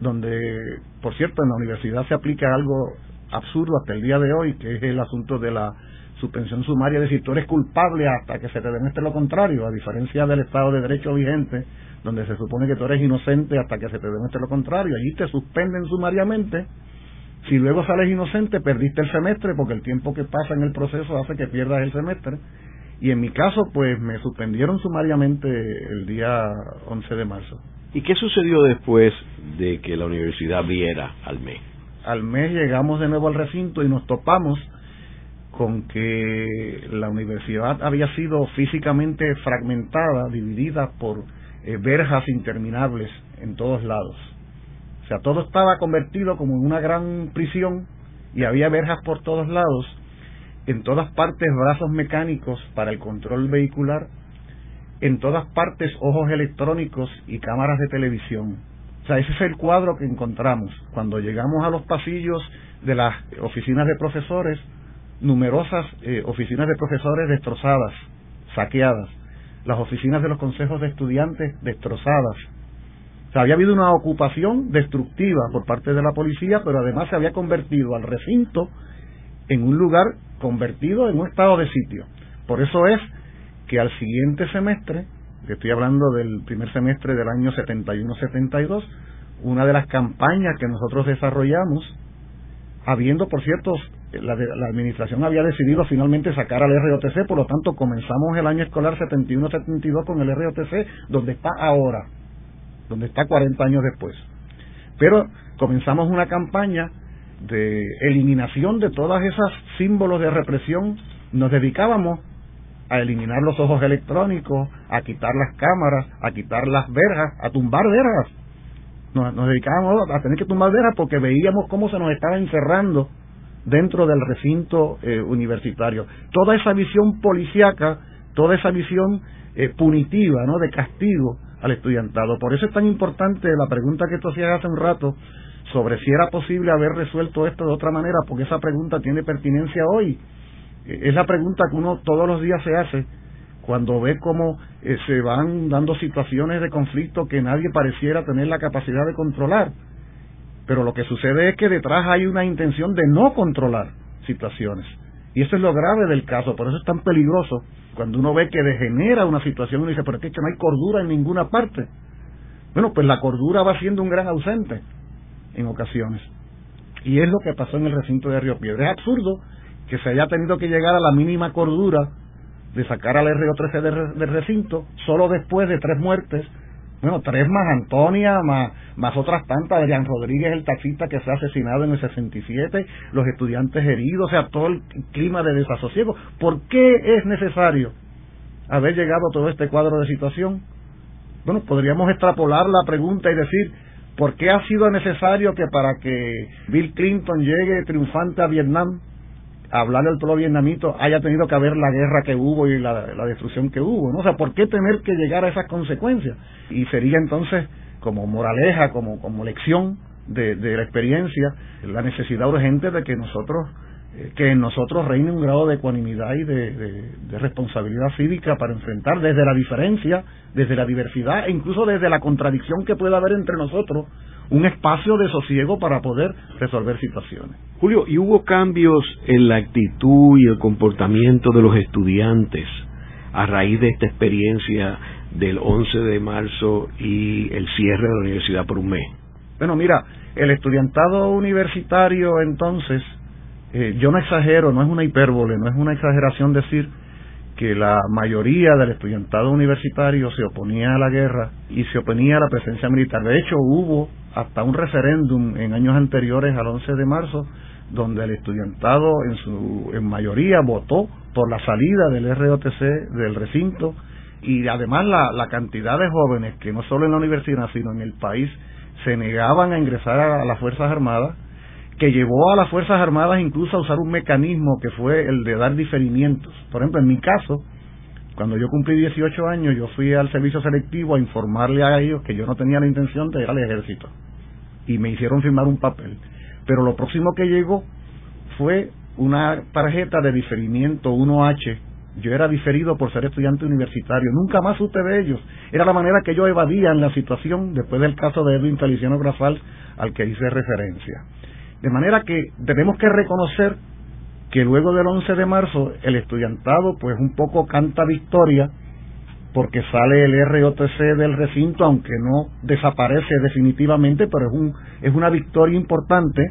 C: donde, por cierto, en la universidad se aplica algo absurdo hasta el día de hoy, que es el asunto de la suspensión sumaria, es decir, tú eres culpable hasta que se te demuestre lo contrario, a diferencia del Estado de Derecho vigente, donde se supone que tú eres inocente hasta que se te demuestre lo contrario. Allí te suspenden sumariamente. Si luego sales inocente, perdiste el semestre, porque el tiempo que pasa en el proceso hace que pierdas el semestre. Y en mi caso, pues me suspendieron sumariamente el día 11 de marzo.
B: ¿Y qué sucedió después de que la universidad abriera al mes?
C: Al mes llegamos de nuevo al recinto y nos topamos con que la universidad había sido físicamente fragmentada, dividida por eh, verjas interminables en todos lados. O sea, todo estaba convertido como en una gran prisión y había verjas por todos lados, en todas partes brazos mecánicos para el control vehicular, en todas partes ojos electrónicos y cámaras de televisión. O sea, ese es el cuadro que encontramos. Cuando llegamos a los pasillos de las oficinas de profesores, numerosas eh, oficinas de profesores destrozadas, saqueadas, las oficinas de los consejos de estudiantes destrozadas. Había habido una ocupación destructiva por parte de la policía, pero además se había convertido al recinto en un lugar convertido en un estado de sitio. Por eso es que al siguiente semestre, que estoy hablando del primer semestre del año 71-72, una de las campañas que nosotros desarrollamos, habiendo, por cierto, la, la, administración había decidido finalmente sacar al ROTC, por lo tanto comenzamos el año escolar 71-72 con el ROTC, donde está ahora, donde está 40 años después. Pero comenzamos una campaña de eliminación de todas esas símbolos de represión, nos dedicábamos a eliminar los ojos electrónicos, a quitar las cámaras, a quitar las verjas, a tumbar verjas. Nos, nos dedicábamos a tener que tumbar verjas porque veíamos cómo se nos estaba encerrando dentro del recinto eh, universitario. Toda esa visión policíaca, toda esa visión eh, punitiva, ¿no? de castigo al estudiantado. Por eso es tan importante la pregunta que tú hacías hace un rato sobre si era posible haber resuelto esto de otra manera, porque esa pregunta tiene pertinencia hoy es la pregunta que uno todos los días se hace cuando ve cómo eh, se van dando situaciones de conflicto que nadie pareciera tener la capacidad de controlar. Pero lo que sucede es que detrás hay una intención de no controlar situaciones. Y eso es lo grave del caso, por eso es tan peligroso cuando uno ve que degenera una situación y dice, pero es que no hay cordura en ninguna parte. Bueno, pues la cordura va siendo un gran ausente en ocasiones. Y es lo que pasó en el recinto de Río Piedra. Es absurdo que se haya tenido que llegar a la mínima cordura de sacar al RO13 del, recinto solo después de tres muertes bueno, tres más Antonia, más, más otras tantas, Adrián Rodríguez, el taxista que fue asesinado en el 67, los estudiantes heridos, o sea, todo el clima de desasosiego. ¿Por qué es necesario haber llegado a todo este cuadro de situación? Bueno, podríamos extrapolar la pregunta y decir, ¿por qué ha sido necesario que para que Bill Clinton llegue triunfante a Vietnam, hablarle al pueblo vietnamito haya tenido que haber la guerra que hubo y la, destrucción que hubo, ¿no? Sea, ¿por qué tener que llegar a esas consecuencias? Y sería entonces como moraleja, como, como lección de, de la experiencia, la necesidad urgente de que nosotros eh, que en nosotros reine un grado de ecuanimidad y de, de, responsabilidad cívica para enfrentar desde la diferencia, desde la diversidad e incluso desde la contradicción que pueda haber entre nosotros, un espacio de sosiego para poder resolver situaciones.
B: Julio, ¿y hubo cambios en la actitud y el comportamiento de los estudiantes a raíz de esta experiencia del 11 de marzo y el cierre de la universidad por un mes?
C: Bueno, mira, el estudiantado universitario entonces, eh, yo no exagero, no es una hipérbole, no es una exageración decir que la mayoría del estudiantado universitario se oponía a la guerra y se oponía a la presencia militar. De hecho, hubo hasta un referéndum en años anteriores al 11 de marzo donde el estudiantado en su en mayoría votó por la salida del ROTC del recinto y además la, la cantidad de jóvenes que no solo en la universidad sino en el país se negaban a ingresar a las Fuerzas Armadas que llevó a las Fuerzas Armadas incluso a usar un mecanismo que fue el de dar diferimientos. Por ejemplo, en mi caso, cuando yo cumplí 18 años, yo fui al servicio selectivo a informarle a ellos que yo no tenía la intención de ir al ejército. Y me hicieron firmar un papel. Pero lo próximo que llegó fue una tarjeta de diferimiento 1H. Yo era diferido por ser estudiante universitario. Nunca más supe de ellos. Era la manera que yo evadía en la situación después del caso de Edwin Feliciano Grafal al que hice referencia. De manera que tenemos que reconocer que luego del 11 de marzo el estudiantado pues un poco canta victoria porque sale el ROTC del recinto, aunque no desaparece definitivamente, pero es, un, es una victoria importante.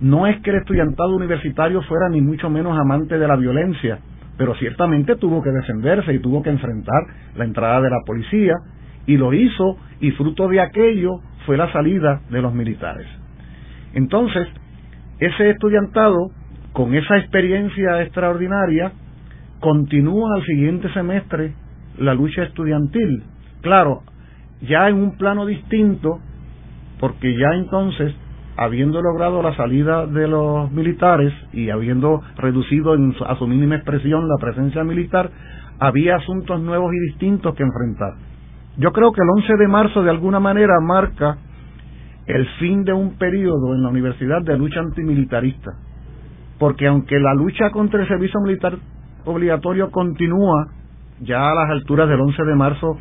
C: No es que el estudiantado universitario fuera ni mucho menos amante de la violencia, pero ciertamente tuvo que defenderse y tuvo que enfrentar la entrada de la policía, y lo hizo, y fruto de aquello fue la salida de los militares. Entonces, ese estudiantado, con esa experiencia extraordinaria, continúa al siguiente semestre la lucha estudiantil. Claro, ya en un plano distinto, porque ya entonces, habiendo logrado la salida de los militares y habiendo reducido a su mínima expresión la presencia militar, había asuntos nuevos y distintos que enfrentar. Yo creo que el 11 de marzo de alguna manera marca el fin de un periodo en la universidad de lucha antimilitarista. Porque aunque la lucha contra el servicio militar obligatorio continúa, ya a las alturas del 11 de marzo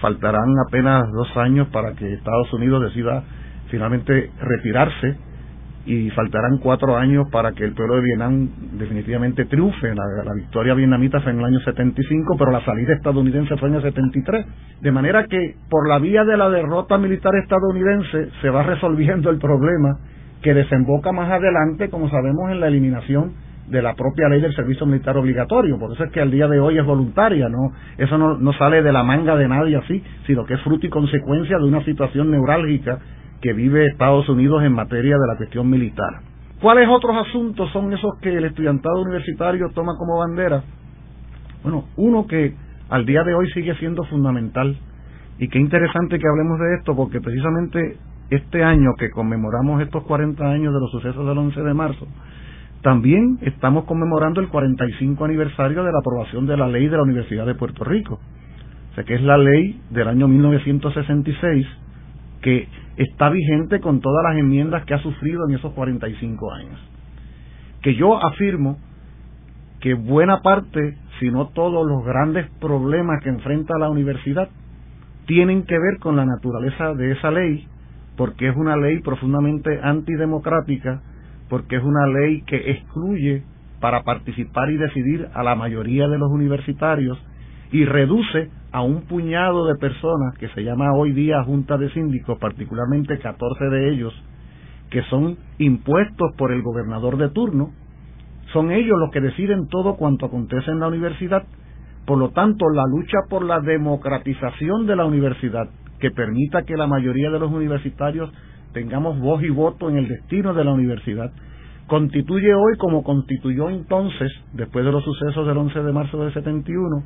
C: faltarán apenas dos años para que Estados Unidos decida finalmente retirarse y faltarán cuatro años para que el pueblo de Vietnam definitivamente triunfe. La, victoria vietnamita fue en el año 75, pero la salida estadounidense fue en el 73. De manera que por la vía de la derrota militar estadounidense se va resolviendo el problema que desemboca más adelante, como sabemos, en la eliminación de la propia ley del servicio militar obligatorio. Por eso es que al día de hoy es voluntaria, no eso no, no sale de la manga de nadie así, sino que es fruto y consecuencia de una situación neurálgica que vive Estados Unidos en materia de la cuestión militar. ¿Cuáles otros asuntos son esos que el estudiantado universitario toma como bandera? Bueno, uno que al día de hoy sigue siendo fundamental y qué interesante que hablemos de esto porque precisamente este año que conmemoramos estos 40 años de los sucesos del 11 de marzo, también estamos conmemorando el 45 aniversario de la aprobación de la ley de la Universidad de Puerto Rico, o sea que es la ley del año 1966 que está vigente con todas las enmiendas que ha sufrido en esos 45 años. Que yo afirmo que buena parte, si no todos los grandes problemas que enfrenta la universidad, tienen que ver con la naturaleza de esa ley, porque es una ley profundamente antidemocrática, porque es una ley que excluye para participar y decidir a la mayoría de los universitarios y reduce a un puñado de personas que se llama hoy día Junta de Síndicos, particularmente 14 de ellos, que son impuestos por el gobernador de turno, son ellos los que deciden todo cuanto acontece en la universidad. Por lo tanto, la lucha por la democratización de la universidad, que permita que la mayoría de los universitarios tengamos voz y voto en el destino de la universidad, constituye hoy, como constituyó entonces, después de los sucesos del 11 de marzo del 71,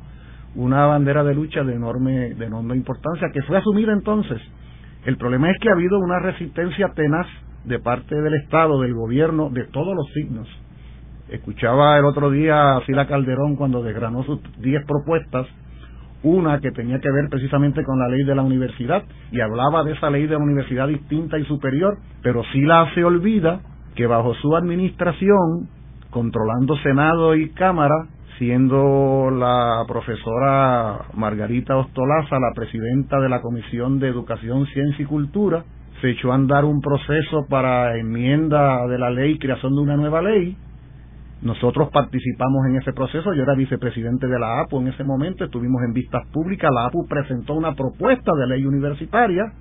C: una bandera de lucha de enorme, de enorme importancia que fue asumida entonces. El problema es que ha habido una resistencia tenaz de parte del Estado, del gobierno, de todos los signos. Escuchaba el otro día a Sila Calderón cuando desgranó sus diez propuestas, una que tenía que ver precisamente con la ley de la universidad y hablaba de esa ley de la universidad distinta y superior, pero Sila se olvida que bajo su administración, controlando Senado y Cámara, siendo la profesora Margarita Ostolaza la presidenta de la Comisión de Educación, Ciencia y Cultura, se echó a andar un proceso para enmienda de la ley, creación de una nueva ley, Nosotros participamos en ese proceso, yo era vicepresidente de la APU en ese momento, estuvimos en vistas públicas, la APU presentó una propuesta de ley universitaria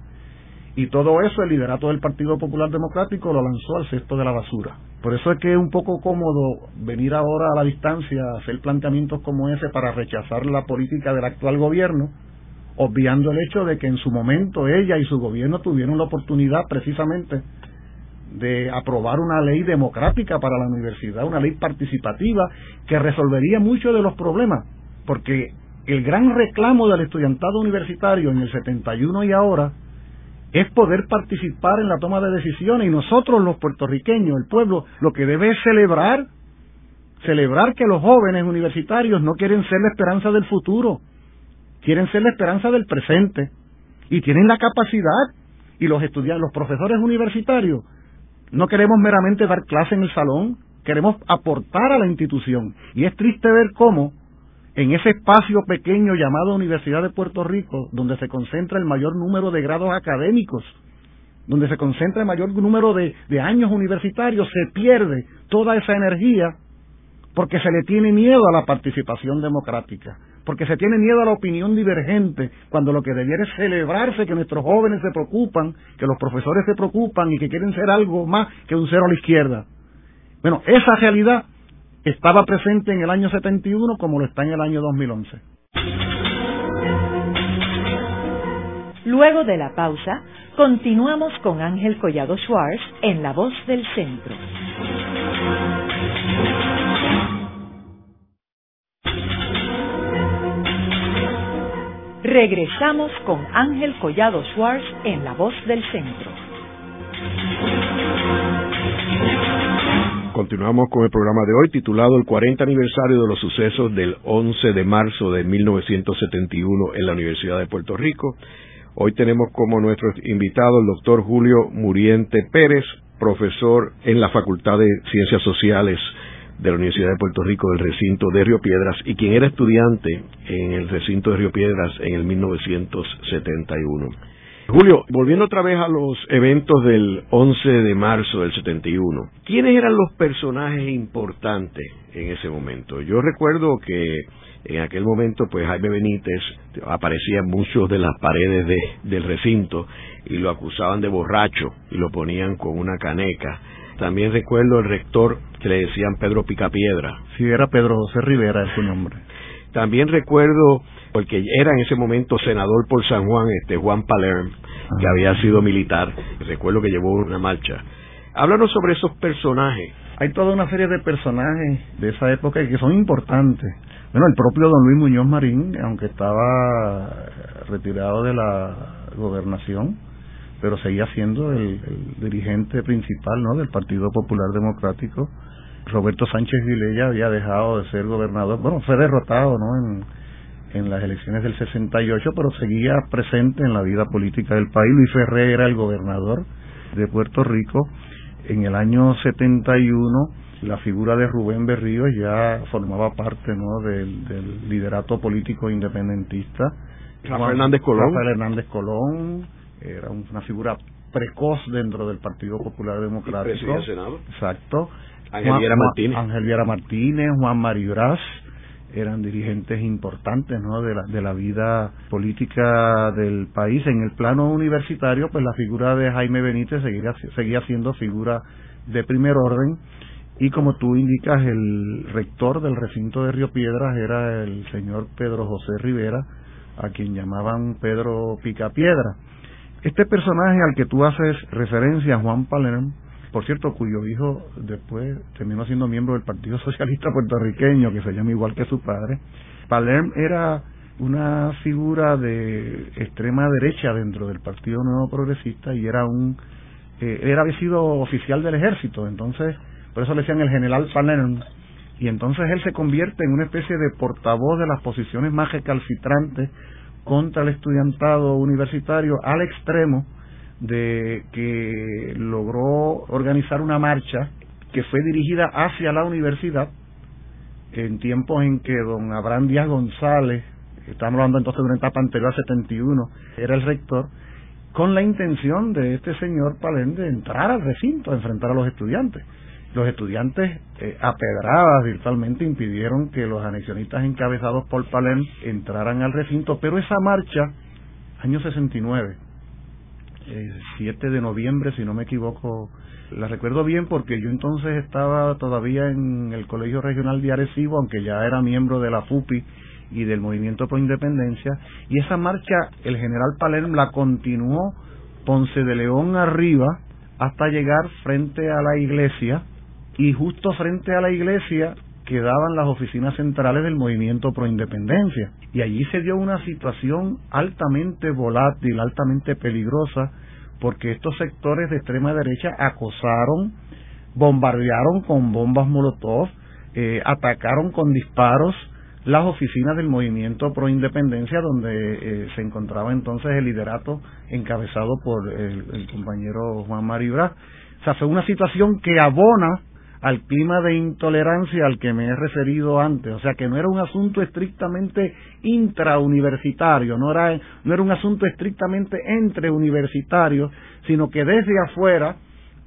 C: y todo eso el liderato del Partido Popular Democrático lo lanzó al cesto de la basura. Por eso es que es un poco cómodo venir ahora a la distancia a hacer planteamientos como ese para rechazar la política del actual gobierno, obviando el hecho de que en su momento ella y su gobierno tuvieron la oportunidad precisamente de aprobar una ley democrática para la universidad, una ley participativa que resolvería muchos de los problemas, porque el gran reclamo del estudiantado universitario en el 71 y ahora es poder participar en la toma de decisiones y nosotros los puertorriqueños, el pueblo, lo que debe es celebrar, celebrar que los jóvenes universitarios no quieren ser la esperanza del futuro, quieren ser la esperanza del presente y tienen la capacidad y los estudiantes, los profesores universitarios no queremos meramente dar clase en el salón, queremos aportar a la institución. Y es triste ver cómo en ese espacio pequeño llamado Universidad de Puerto Rico, donde se concentra el mayor número de grados académicos, donde se concentra el mayor número de, de años universitarios, se pierde toda esa energía porque se le tiene miedo a la participación democrática porque se tiene miedo a la opinión divergente, cuando lo que debiera es celebrarse que nuestros jóvenes se preocupan, que los profesores se preocupan y que quieren ser algo más que un cero a la izquierda. Bueno, esa realidad estaba presente en el año 71 como lo está en el año 2011.
A: Luego de la pausa, continuamos con Ángel Collado Schwartz en La Voz del Centro. Regresamos con Ángel Collado Schwartz en La Voz del Centro.
B: Continuamos con el programa de hoy titulado El 40 aniversario de los sucesos del 11 de marzo de 1971 en la Universidad de Puerto Rico. Hoy tenemos como nuestro invitado el doctor Julio Muriente Pérez, profesor en la Facultad de Ciencias Sociales de la Universidad de Puerto Rico del recinto de Río Piedras y quien era estudiante en el recinto de Río Piedras en el 1971. Julio, volviendo otra vez a los eventos del 11 de marzo del 71, ¿quiénes eran los personajes importantes en ese momento? Yo recuerdo que en aquel momento, pues Jaime Benítez aparecía en muchos de las paredes del recinto y lo acusaban de borracho y lo ponían con una caneca también recuerdo el rector que le decían Pedro Picapiedra.
C: Sí, era Pedro José Rivera, es su nombre.
B: También recuerdo, porque era en ese momento senador por San Juan, este Juan Palerm, que ah. había sido militar. Recuerdo que llevó una marcha. Háblanos sobre esos personajes.
C: Hay toda una serie de personajes de esa época que son importantes. Bueno, el propio don Luis Muñoz Marín, aunque estaba retirado de la gobernación, pero seguía siendo el, dirigente principal ¿no? del Partido Popular Democrático. Roberto Sánchez Vilella había dejado de ser gobernador, bueno, fue derrotado ¿no? en, en las elecciones del 68, pero seguía presente en la vida política del país. Luis Ferré era el gobernador de Puerto Rico. En el año 71, la figura de Rubén Berrío ya formaba parte ¿no? del, del liderato político independentista.
B: Rafael Hernández Colón.
C: Rafael Hernández Colón, era una figura precoz dentro del Partido Popular Democrático.
B: el Senado.
C: Exacto.
B: Ángel Viera Martínez.
C: Ángel Viera Martínez, Juan eran dirigentes importantes ¿no? de, la, de la vida política del país. En el plano universitario, pues la figura de Jaime Benítez seguía, seguía siendo figura de primer orden. Y como tú indicas, el rector del recinto de Río Piedras era el señor Pedro José Rivera, a quien llamaban Pedro Picapiedra. Este personaje al que tú haces referencia, Juan Palermo, por cierto, cuyo hijo después terminó siendo miembro del Partido *laughs* Socialista Puertorriqueño, que se llama igual que su padre, Palermo era una figura de extrema derecha dentro del Partido Nuevo Progresista y era un eh, había sido oficial del ejército, entonces por eso le decían el general Palermo y entonces él se convierte en una especie de portavoz de las posiciones más recalcitrantes contra el estudiantado universitario al extremo de que logró organizar una marcha que fue dirigida hacia la universidad en tiempos en que don Abraham Díaz González, estamos hablando entonces de una etapa anterior al 71, era el rector, con la intención de este señor Palén de entrar al recinto, a enfrentar a los estudiantes. Los estudiantes eh, apedradas virtualmente impidieron que los anexionistas encabezados por Palerm entraran al recinto, pero esa marcha, año 69, eh, 7 de noviembre, si no me equivoco, la recuerdo bien porque yo entonces estaba todavía en el Colegio Regional de Arecibo, aunque ya era miembro de la FUPI y del Movimiento Pro Independencia, y esa marcha el general Palerm la continuó Ponce de León arriba hasta llegar frente a la iglesia y justo frente a la iglesia quedaban las oficinas centrales del movimiento pro independencia y allí se dio una situación altamente volátil, altamente peligrosa porque estos sectores de extrema derecha acosaron, bombardearon con bombas molotov, eh, atacaron con disparos las oficinas del movimiento pro independencia donde eh, se encontraba entonces el liderato encabezado por el, compañero Juan Maribra. O sea, fue una situación que abona al clima de intolerancia al que me he referido antes, o sea que no era un asunto estrictamente intrauniversitario, no era, no era un asunto estrictamente entre universitarios, sino que desde afuera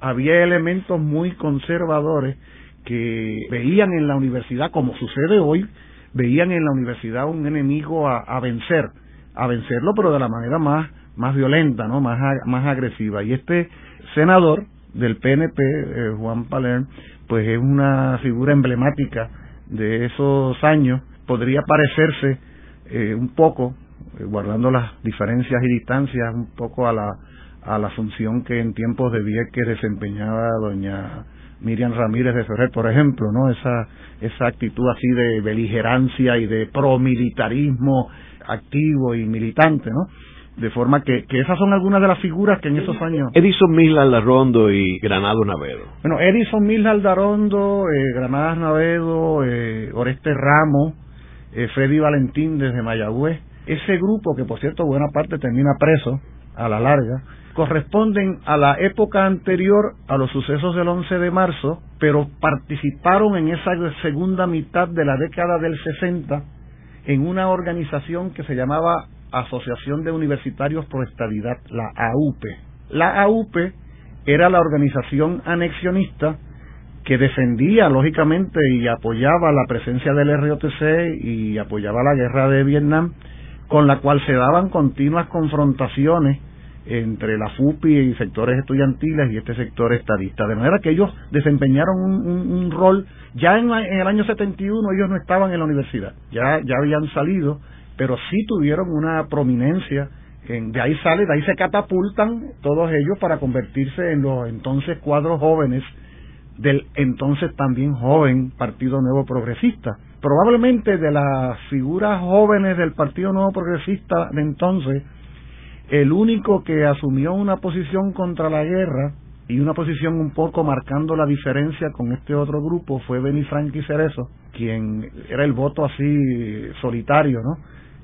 C: había elementos muy conservadores que veían en la universidad, como sucede hoy, veían en la universidad un enemigo a, vencer, a vencerlo, pero de la manera más, más violenta, ¿no? más, más agresiva. Y este senador del PNP, eh, Juan Palermo, pues es una figura emblemática de esos años, podría parecerse eh, un poco, eh, guardando las diferencias y distancias, un poco a la, a la función que en tiempos de que desempeñaba doña Miriam Ramírez de Ferrer, por ejemplo, ¿no? Esa, esa actitud así de beligerancia y de promilitarismo activo y militante, ¿no? De forma que, que esas son algunas de las figuras que en esos años...
B: Edison Mil Aldarondo y Granado Navedo.
C: Bueno, Edison Mil Aldarondo, eh, Granadas Navedo, eh, Oreste Ramos, eh, Freddy Valentín desde Mayagüez. Ese grupo, que por cierto buena parte termina preso a la larga, corresponden a la época anterior a los sucesos del 11 de marzo, pero participaron en esa segunda mitad de la década del 60 en una organización que se llamaba Asociación de Universitarios por Estabilidad, la AUP. La AUP era la organización anexionista que defendía lógicamente y apoyaba la presencia del ROTC y apoyaba la guerra de Vietnam, con la cual se daban continuas confrontaciones entre la FUPI y sectores estudiantiles y este sector estadista. De manera que ellos desempeñaron un, rol, ya en, en, el año 71 ellos no estaban en la universidad, ya, ya habían salido pero sí tuvieron una prominencia. de ahí sale, de ahí se catapultan todos ellos para convertirse en los entonces cuadros jóvenes del entonces también joven Partido Nuevo Progresista. Probablemente de las figuras jóvenes del Partido Nuevo Progresista de entonces, el único que asumió una posición contra la guerra y una posición un poco marcando la diferencia con este otro grupo fue Benny Frankie Cerezo, quien era el voto así solitario, ¿no?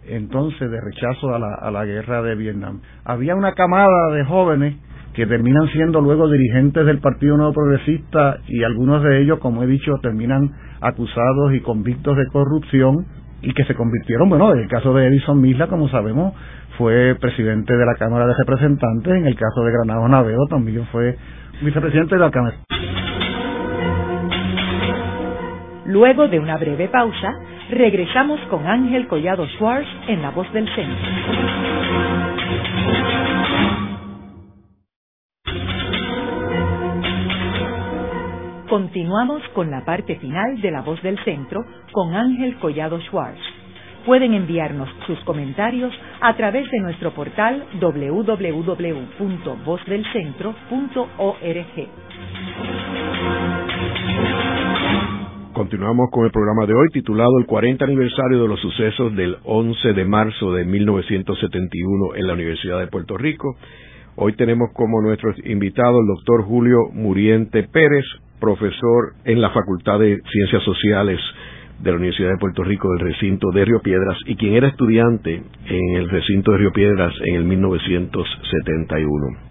C: entonces de rechazo a la, a la guerra de Vietnam. Había una camada de jóvenes que terminan siendo luego dirigentes del Partido Nuevo Progresista y algunos de ellos, como he dicho, terminan acusados y convictos de corrupción y que se convirtieron, bueno, en el caso de Edison Misla, como sabemos, fue presidente de la Cámara de Representantes, en el caso de Granado Navedo también fue vicepresidente de la Cámara.
A: Luego de una breve pausa, Regresamos con Ángel Collado Schwartz en La Voz del Centro. Continuamos con la parte final de La Voz del Centro con Ángel Collado Schwartz. Pueden enviarnos sus comentarios a través de nuestro portal www.vozdelcentro.org.
B: Continuamos con el programa de hoy titulado El 40 aniversario de los sucesos del 11 de marzo de 1971 en la Universidad de Puerto Rico. Hoy tenemos como nuestro invitado el doctor Julio Muriente Pérez, profesor en la Facultad de Ciencias Sociales de la Universidad de Puerto Rico del recinto de Río Piedras y quien era estudiante en el recinto de Río Piedras en el 1971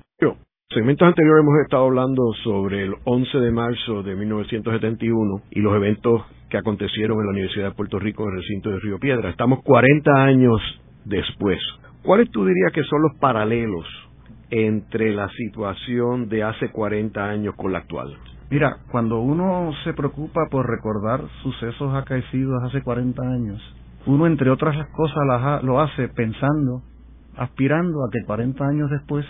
B: segmentos anteriores hemos estado hablando sobre el 11 de marzo de 1971 y los eventos que acontecieron en la Universidad de Puerto Rico en el recinto de Río Piedra. Estamos 40 años después. ¿Cuáles tú dirías que son los paralelos entre la situación de hace 40 años con la actual?
C: Mira, cuando uno se preocupa por recordar sucesos acaecidos hace 40 años, uno entre otras cosas lo hace pensando, aspirando a que 40 años después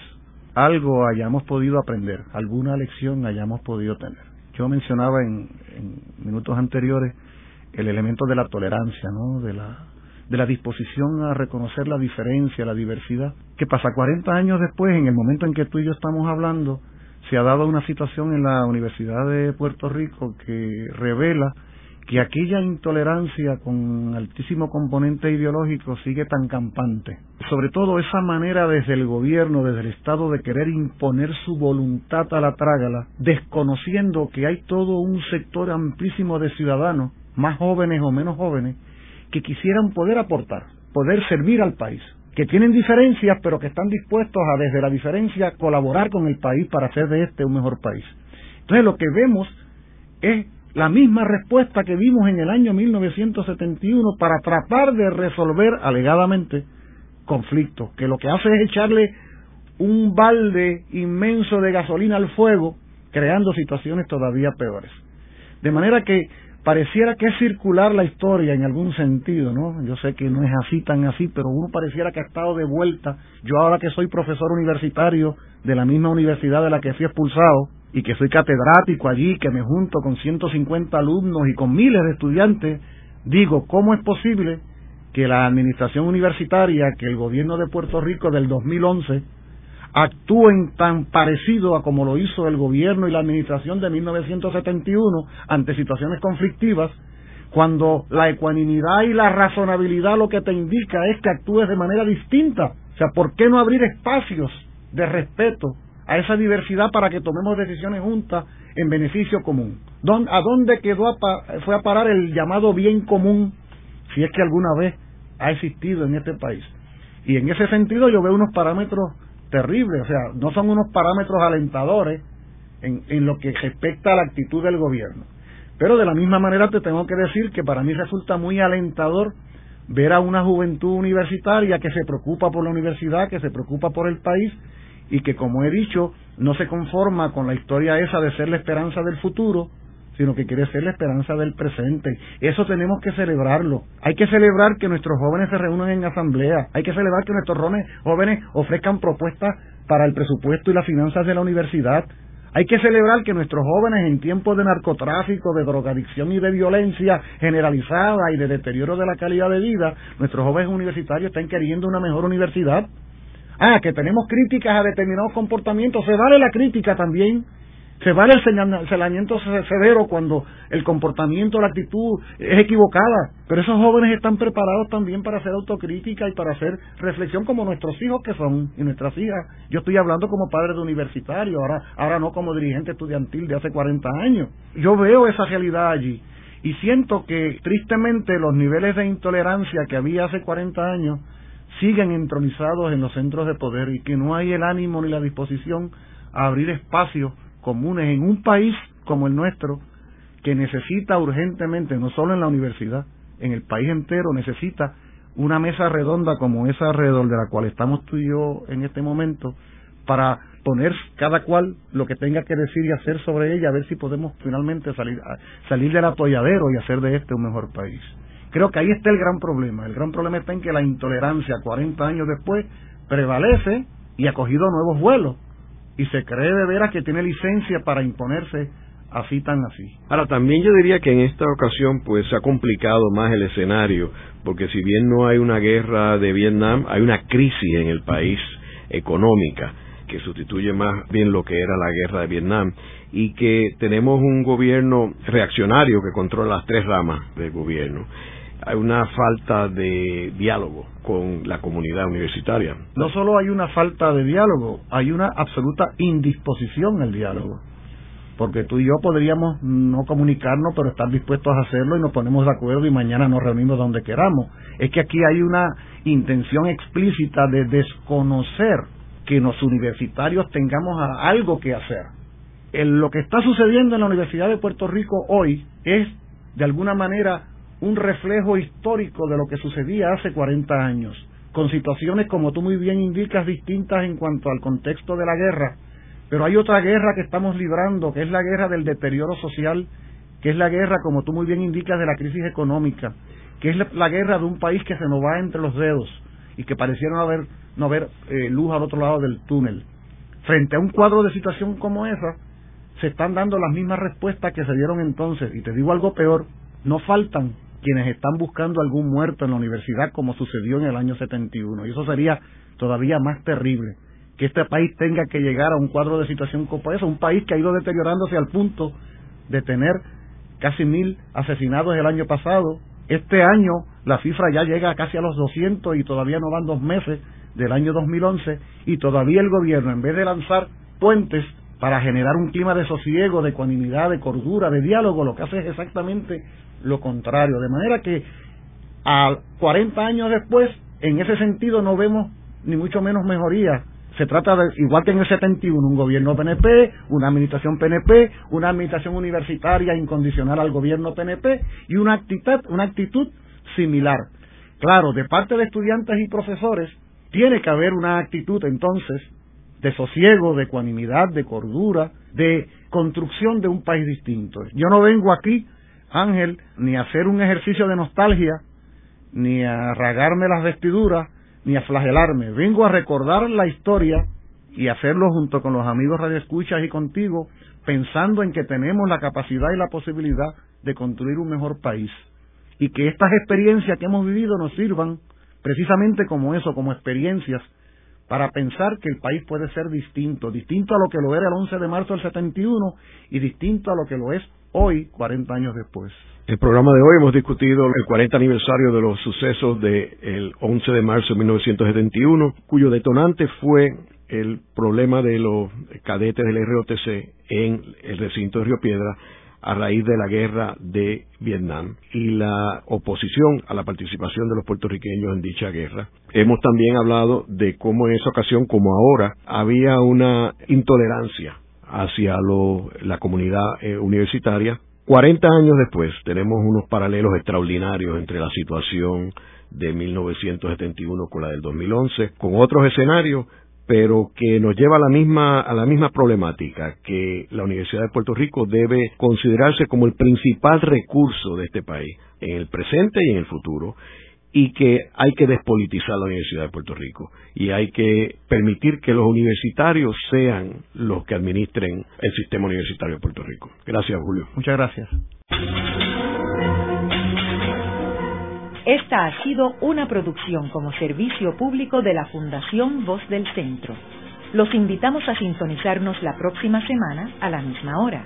C: algo hayamos podido aprender, alguna lección hayamos podido tener. Yo mencionaba en, minutos anteriores el elemento de la tolerancia, ¿no? De la, de la disposición a reconocer la diferencia, la diversidad. ¿Qué pasa? 40 años después, en el momento en que tú y yo estamos hablando, se ha dado una situación en la Universidad de Puerto Rico que revela que aquella intolerancia con altísimo componente ideológico sigue tan campante. Sobre todo esa manera desde el gobierno, desde el Estado, de querer imponer su voluntad a la trágala, desconociendo que hay todo un sector amplísimo de ciudadanos, más jóvenes o menos jóvenes, que quisieran poder aportar, poder servir al país que tienen diferencias, pero que están dispuestos a desde la diferencia colaborar con el país para hacer de este un mejor país. Entonces lo que vemos es la misma respuesta que vimos en el año 1971 para tratar de resolver alegadamente conflictos, que lo que hace es echarle un balde inmenso de gasolina al fuego, creando situaciones todavía peores. De manera que pareciera que es circular la historia en algún sentido, ¿no? Yo sé que no es así tan así, pero uno pareciera que ha estado de vuelta. Yo ahora que soy profesor universitario de la misma universidad de la que fui expulsado y que soy catedrático allí, que me junto con 150 alumnos y con miles de estudiantes, digo, ¿cómo es posible que la administración universitaria, que el gobierno de Puerto Rico del 2011 actúen tan parecido a como lo hizo el gobierno y la administración de 1971 ante situaciones conflictivas, cuando la ecuanimidad y la razonabilidad lo que te indica es que actúes de manera distinta. O sea, ¿por qué no abrir espacios de respeto a esa diversidad para que tomemos decisiones juntas en beneficio común? ¿A dónde quedó fue a parar el llamado bien común, si es que alguna vez ha existido en este país? Y en ese sentido yo veo unos parámetros terrible, o sea, no son unos parámetros alentadores en, en lo que respecta a la actitud del gobierno. Pero de la misma manera te tengo que decir que para mí resulta muy alentador ver a una juventud universitaria que se preocupa por la universidad, que se preocupa por el país y que, como he dicho, no se conforma con la historia esa de ser la esperanza del futuro, sino que quiere ser la esperanza del presente. Eso tenemos que celebrarlo. Hay que celebrar que nuestros jóvenes se reúnan en asamblea. Hay que celebrar que nuestros jóvenes ofrezcan propuestas para el presupuesto y las finanzas de la universidad. Hay que celebrar que nuestros jóvenes en tiempos de narcotráfico, de drogadicción y de violencia generalizada y de deterioro de la calidad de vida, nuestros jóvenes universitarios están queriendo una mejor universidad. Ah, que tenemos críticas a determinados comportamientos, se vale la crítica también, se vale el señalamiento severo cuando el comportamiento, la actitud es equivocada, pero esos jóvenes están preparados también para hacer autocrítica y para hacer reflexión como nuestros hijos que son y nuestras hijas. Yo estoy hablando como padre de universitario, ahora, ahora no como dirigente estudiantil de hace 40 años. Yo veo esa realidad allí y siento que tristemente los niveles de intolerancia que había hace 40 años siguen entronizados en los centros de poder y que no hay el ánimo ni la disposición a abrir espacio comunes en un país como el nuestro que necesita urgentemente, no solo en la universidad, en el país entero necesita una mesa redonda como esa alrededor de la cual estamos tú y yo en este momento para poner cada cual lo que tenga que decir y hacer sobre ella, a ver si podemos finalmente salir, salir del atolladero y hacer de este un mejor país. Creo que ahí está el gran problema. El gran problema está en que la intolerancia 40 años después prevalece y ha cogido nuevos vuelos y se cree de veras que tiene licencia para imponerse así tan así.
B: Ahora, también yo diría que en esta ocasión pues se ha complicado más el escenario, porque si bien no hay una guerra de Vietnam, hay una crisis en el país económica que sustituye más bien lo que era la guerra de Vietnam y que tenemos un gobierno reaccionario que controla las tres ramas del gobierno hay una falta de diálogo con la comunidad universitaria.
C: No solo hay una falta de diálogo, hay una absoluta indisposición al diálogo. Porque tú y yo podríamos no comunicarnos, pero estar dispuestos a hacerlo y nos ponemos de acuerdo y mañana nos reunimos donde queramos. Es que aquí hay una intención explícita de desconocer que los universitarios tengamos algo que hacer. lo que está sucediendo en la Universidad de Puerto Rico hoy es, de alguna manera, un reflejo histórico de lo que sucedía hace 40 años, con situaciones, como tú muy bien indicas, distintas en cuanto al contexto de la guerra, Pero hay otra guerra que estamos librando, que es la guerra del deterioro social, que es la guerra, como tú muy bien indicas, de la crisis económica, que es la, guerra de un país que se nos va entre los dedos y que pareciera no haber, no haber eh, luz al otro lado del túnel. Frente a un cuadro de situación como esa, se están dando las mismas respuestas que se dieron entonces. Y te digo algo peor, no faltan quienes están buscando algún muerto en la universidad como sucedió en el año 71. Y eso sería todavía más terrible, que este país tenga que llegar a un cuadro de situación como esa, un país que ha ido deteriorándose al punto de tener casi mil asesinados el año pasado. Este año la cifra ya llega casi a los 200 y todavía no van dos meses del año 2011 y todavía el gobierno, en vez de lanzar puentes para generar un clima de sosiego, de ecuanimidad, de cordura, de diálogo, lo que hace es exactamente lo contrario. De manera que a 40 años después, en ese sentido no vemos ni mucho menos mejoría. Se trata de, igual que en el 71, un gobierno PNP, una administración PNP, una administración universitaria incondicional al gobierno PNP y una actitud, una actitud similar. Claro, de parte de estudiantes y profesores, tiene que haber una actitud entonces de sosiego, de ecuanimidad, de cordura, de construcción de un país distinto. Yo no vengo aquí, Ángel, ni hacer un ejercicio de nostalgia, ni a ragarme las vestiduras, ni a flagelarme. Vengo a recordar la historia y hacerlo junto con los amigos radioescuchas y contigo, pensando en que tenemos la capacidad y la posibilidad de construir un mejor país. Y que estas experiencias que hemos vivido nos sirvan precisamente como eso, como experiencias para pensar que el país puede ser distinto, distinto a lo que lo era el 11 de marzo del 71 y distinto a lo que lo es hoy, 40 años después.
B: El programa de hoy hemos discutido el 40 aniversario de los sucesos del 11 de marzo de 1971, cuyo detonante fue el problema de los cadetes del ROTC en el recinto de Río Piedra a raíz de la guerra de Vietnam y la oposición a la participación de los puertorriqueños en dicha guerra. Hemos también hablado de cómo en esa ocasión, como ahora, había una intolerancia hacia la comunidad eh, universitaria. 40 años después tenemos unos paralelos extraordinarios entre la situación de 1971 con la del 2011, con otros escenarios, pero que nos lleva a la misma a la misma problemática que la Universidad de Puerto Rico debe considerarse como el principal recurso de este país en el presente y en el futuro y que hay que despolitizar la Universidad de Puerto Rico y hay que permitir que los universitarios sean los que administren el sistema universitario de Puerto Rico. Gracias, Julio.
C: Muchas gracias.
A: Esta ha sido una producción como servicio público de la Fundación Voz del Centro. Los invitamos a sintonizarnos la próxima semana a la misma hora.